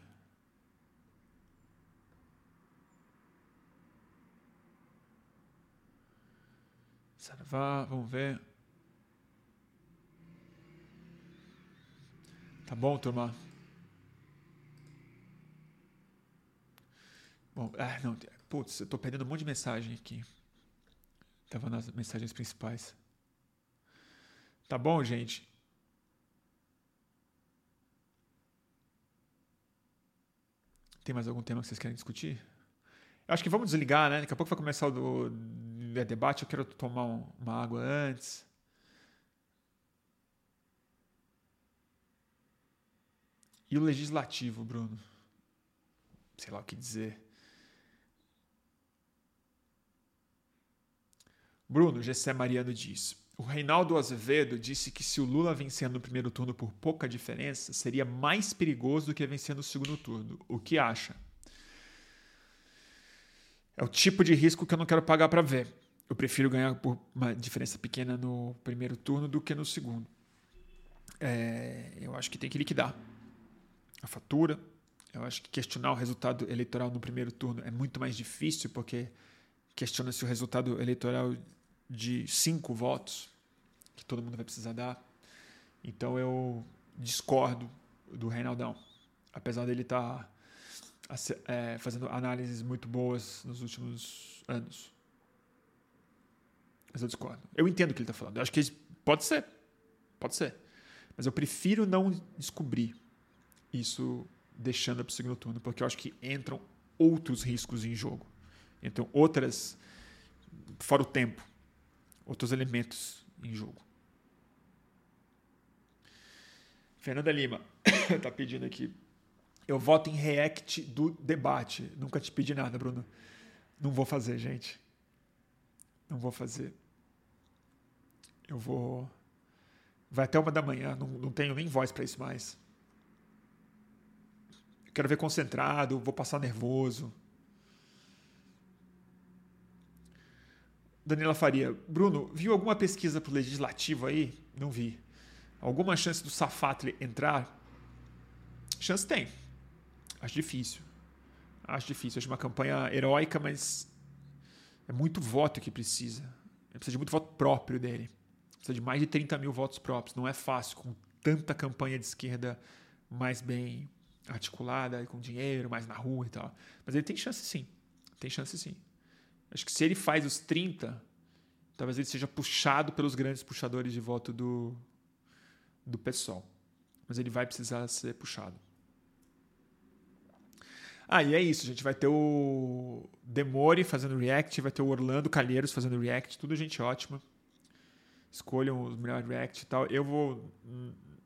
Saravá, vamos ver. Tá bom, turma? Bom, ah, não, putz, eu tô perdendo um monte de mensagem aqui. Tava nas mensagens principais. Tá bom, gente? Tem mais algum tema que vocês querem discutir? Eu acho que vamos desligar, né? Daqui a pouco vai começar o do, é debate, eu quero tomar um, uma água antes. E o legislativo, Bruno? Sei lá o que dizer. Bruno, Gessé Mariano diz: O Reinaldo Azevedo disse que se o Lula vencer no primeiro turno por pouca diferença, seria mais perigoso do que vencer no segundo turno. O que acha? É o tipo de risco que eu não quero pagar para ver. Eu prefiro ganhar por uma diferença pequena no primeiro turno do que no segundo. É, eu acho que tem que liquidar a fatura. Eu acho que questionar o resultado eleitoral no primeiro turno é muito mais difícil, porque questiona-se o resultado eleitoral de cinco votos, que todo mundo vai precisar dar. Então eu discordo do Reinaldão. Apesar dele estar tá, é, fazendo análises muito boas nos últimos anos. Mas eu discordo. Eu entendo o que ele está falando. Eu acho que pode ser. Pode ser. Mas eu prefiro não descobrir isso deixando para o segundo turno, porque eu acho que entram outros riscos em jogo. Entram outras, fora o tempo, outros elementos em jogo. Fernanda Lima está pedindo aqui. Eu voto em react do debate. Nunca te pedi nada, Bruno. Não vou fazer, gente. Não vou fazer. Eu vou. Vai até uma da manhã. Não, não tenho nem voz para isso mais quero ver concentrado, vou passar nervoso. Daniela Faria, Bruno, viu alguma pesquisa para o legislativo aí? Não vi. Alguma chance do Safatli entrar? Chance tem. Acho difícil. Acho difícil. Acho uma campanha heróica, mas é muito voto que precisa. Precisa de muito voto próprio dele. Precisa de mais de 30 mil votos próprios. Não é fácil com tanta campanha de esquerda mais bem articulada, com dinheiro, mais na rua e tal. Mas ele tem chance sim. Tem chance sim. Acho que se ele faz os 30, talvez ele seja puxado pelos grandes puxadores de voto do, do PSOL. Mas ele vai precisar ser puxado. Ah, e é isso. Gente vai ter o Demore fazendo react, vai ter o Orlando Calheiros fazendo react, tudo gente ótima. Escolham os melhores react e tal. Eu vou,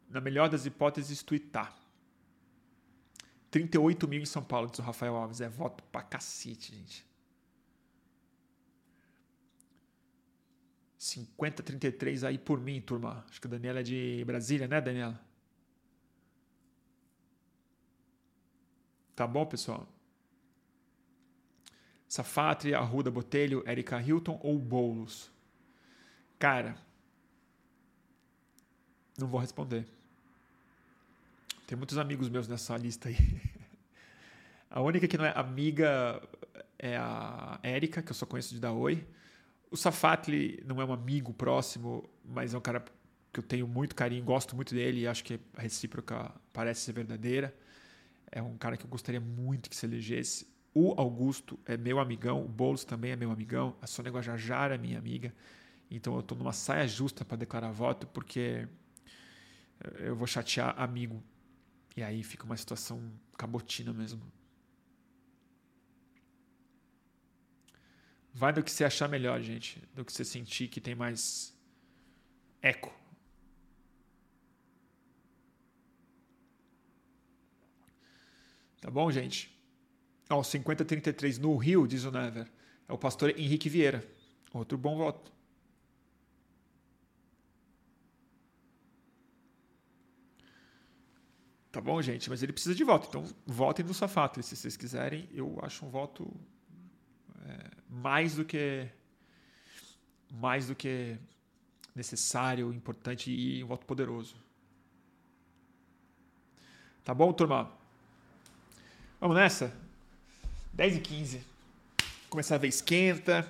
na melhor das hipóteses, tweetar 38 mil em São Paulo, diz o Rafael Alves. É voto pra cacete, gente. 50, 33 aí por mim, turma. Acho que a Daniela é de Brasília, né, Daniela? Tá bom, pessoal? Safatri, Arruda Botelho, Erika Hilton ou Boulos? Cara, não vou responder. Tem muitos amigos meus nessa lista aí. A única que não é amiga é a Érica, que eu só conheço de dar oi. O Safatli não é um amigo próximo, mas é um cara que eu tenho muito carinho, gosto muito dele e acho que a recíproca parece ser verdadeira. É um cara que eu gostaria muito que se elegesse. O Augusto é meu amigão, o Boulos também é meu amigão, a Sônia Guajajara é minha amiga. Então eu estou numa saia justa para declarar voto, porque eu vou chatear amigo e aí fica uma situação cabotina mesmo. Vai do que você achar melhor, gente. Do que você sentir que tem mais eco. Tá bom, gente? Ó, 5033 no Rio, diz o Never. É o pastor Henrique Vieira. Outro bom voto. Tá bom, gente? Mas ele precisa de voto. Então, votem no Safato. Se vocês quiserem, eu acho um voto é, mais do que mais do que necessário, importante e um voto poderoso. Tá bom, turma? Vamos nessa? 10 e 15. Começar a ver esquenta,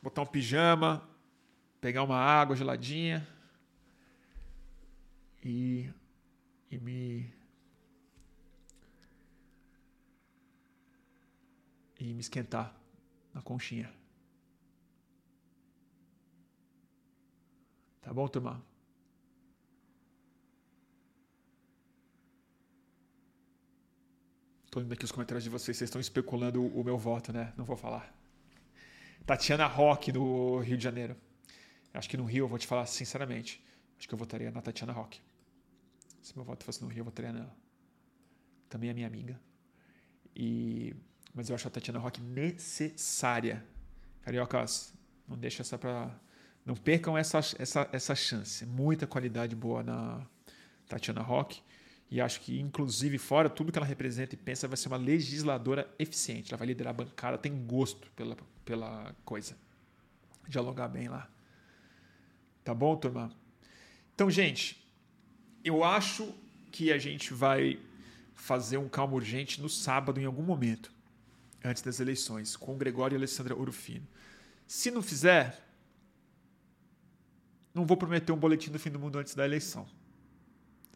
botar um pijama, pegar uma água geladinha e, e me e me esquentar na conchinha. Tá bom, turma? Estou indo aqui os comentários de vocês. Vocês estão especulando o meu voto, né? Não vou falar. Tatiana Rock do Rio de Janeiro. Acho que no Rio, eu vou te falar sinceramente, acho que eu votaria na Tatiana Rock. Se meu voto fosse no Rio, eu votaria nela. Também é minha amiga. E... Mas eu acho a Tatiana Rock necessária. Cariocas, não deixa essa pra. Não percam essa, essa, essa chance. Muita qualidade boa na Tatiana Rock. E acho que, inclusive, fora tudo que ela representa e pensa, vai ser uma legisladora eficiente. Ela vai liderar a bancada, tem gosto pela, pela coisa. Dialogar bem lá. Tá bom, turma? Então, gente, eu acho que a gente vai fazer um calmo urgente no sábado, em algum momento, antes das eleições, com Gregório e Alessandra Urufino. Se não fizer, não vou prometer um boletim do fim do mundo antes da eleição.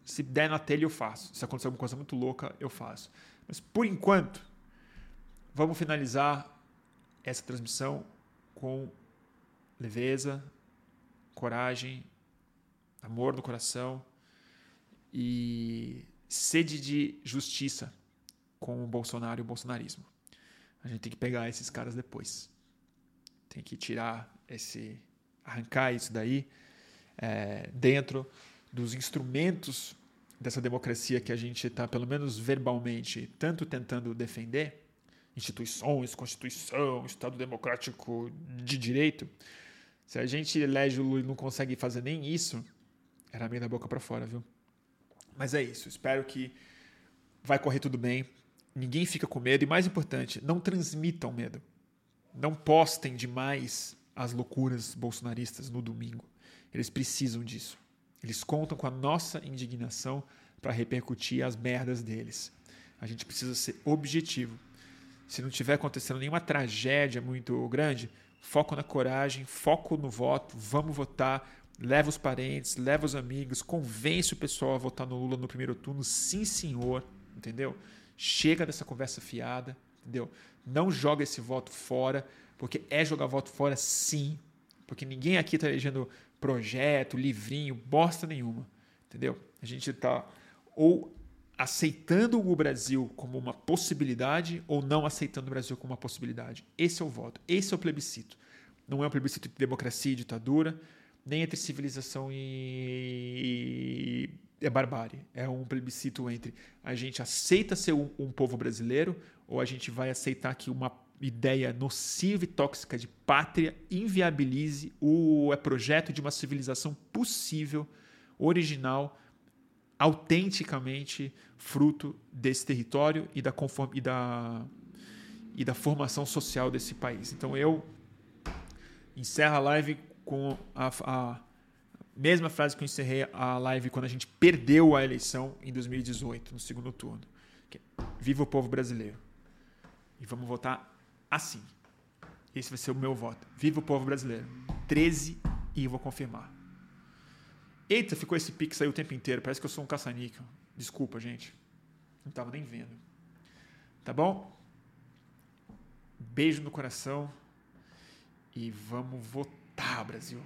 Se der na telha, eu faço. Se acontecer alguma coisa muito louca, eu faço. Mas por enquanto, vamos finalizar essa transmissão com leveza, coragem, amor no coração e sede de justiça com o Bolsonaro e o bolsonarismo. A gente tem que pegar esses caras depois. Tem que tirar esse. arrancar isso daí é, dentro dos instrumentos dessa democracia que a gente está, pelo menos verbalmente, tanto tentando defender instituições, Constituição, Estado Democrático de Direito. Se a gente elege o Lula e não consegue fazer nem isso, era meio da boca para fora, viu? Mas é isso. Espero que vai correr tudo bem. Ninguém fica com medo. E mais importante, não transmitam medo. Não postem demais as loucuras bolsonaristas no domingo. Eles precisam disso. Eles contam com a nossa indignação para repercutir as merdas deles. A gente precisa ser objetivo. Se não tiver acontecendo nenhuma tragédia muito grande, foco na coragem, foco no voto, vamos votar, leva os parentes, leva os amigos, convence o pessoal a votar no Lula no primeiro turno, sim senhor, entendeu? Chega dessa conversa fiada, entendeu? Não joga esse voto fora, porque é jogar voto fora sim, porque ninguém aqui está elegendo projeto, livrinho, bosta nenhuma, entendeu? A gente está ou aceitando o Brasil como uma possibilidade ou não aceitando o Brasil como uma possibilidade. Esse é o voto, esse é o plebiscito. Não é um plebiscito de democracia e ditadura, nem entre civilização e, é barbárie. É um plebiscito entre a gente aceita ser um, um, povo brasileiro ou a gente vai aceitar que uma ideia nociva e tóxica de pátria inviabilize o é projeto de uma civilização possível, original, autenticamente fruto desse território e da, conform, e da, e da formação social desse país. Então eu encerro a live com a, a mesma frase que eu encerrei a live quando a gente perdeu a eleição em 2018, no segundo turno. É, Viva o povo brasileiro. E vamos votar assim. Esse vai ser o meu voto. Viva o povo brasileiro. 13 e eu vou confirmar. Eita, ficou esse pix aí o tempo inteiro. Parece que eu sou um caça-níquel. Desculpa, gente. Não estava nem vendo. Tá bom? Beijo no coração. E vamos votar, Brasil.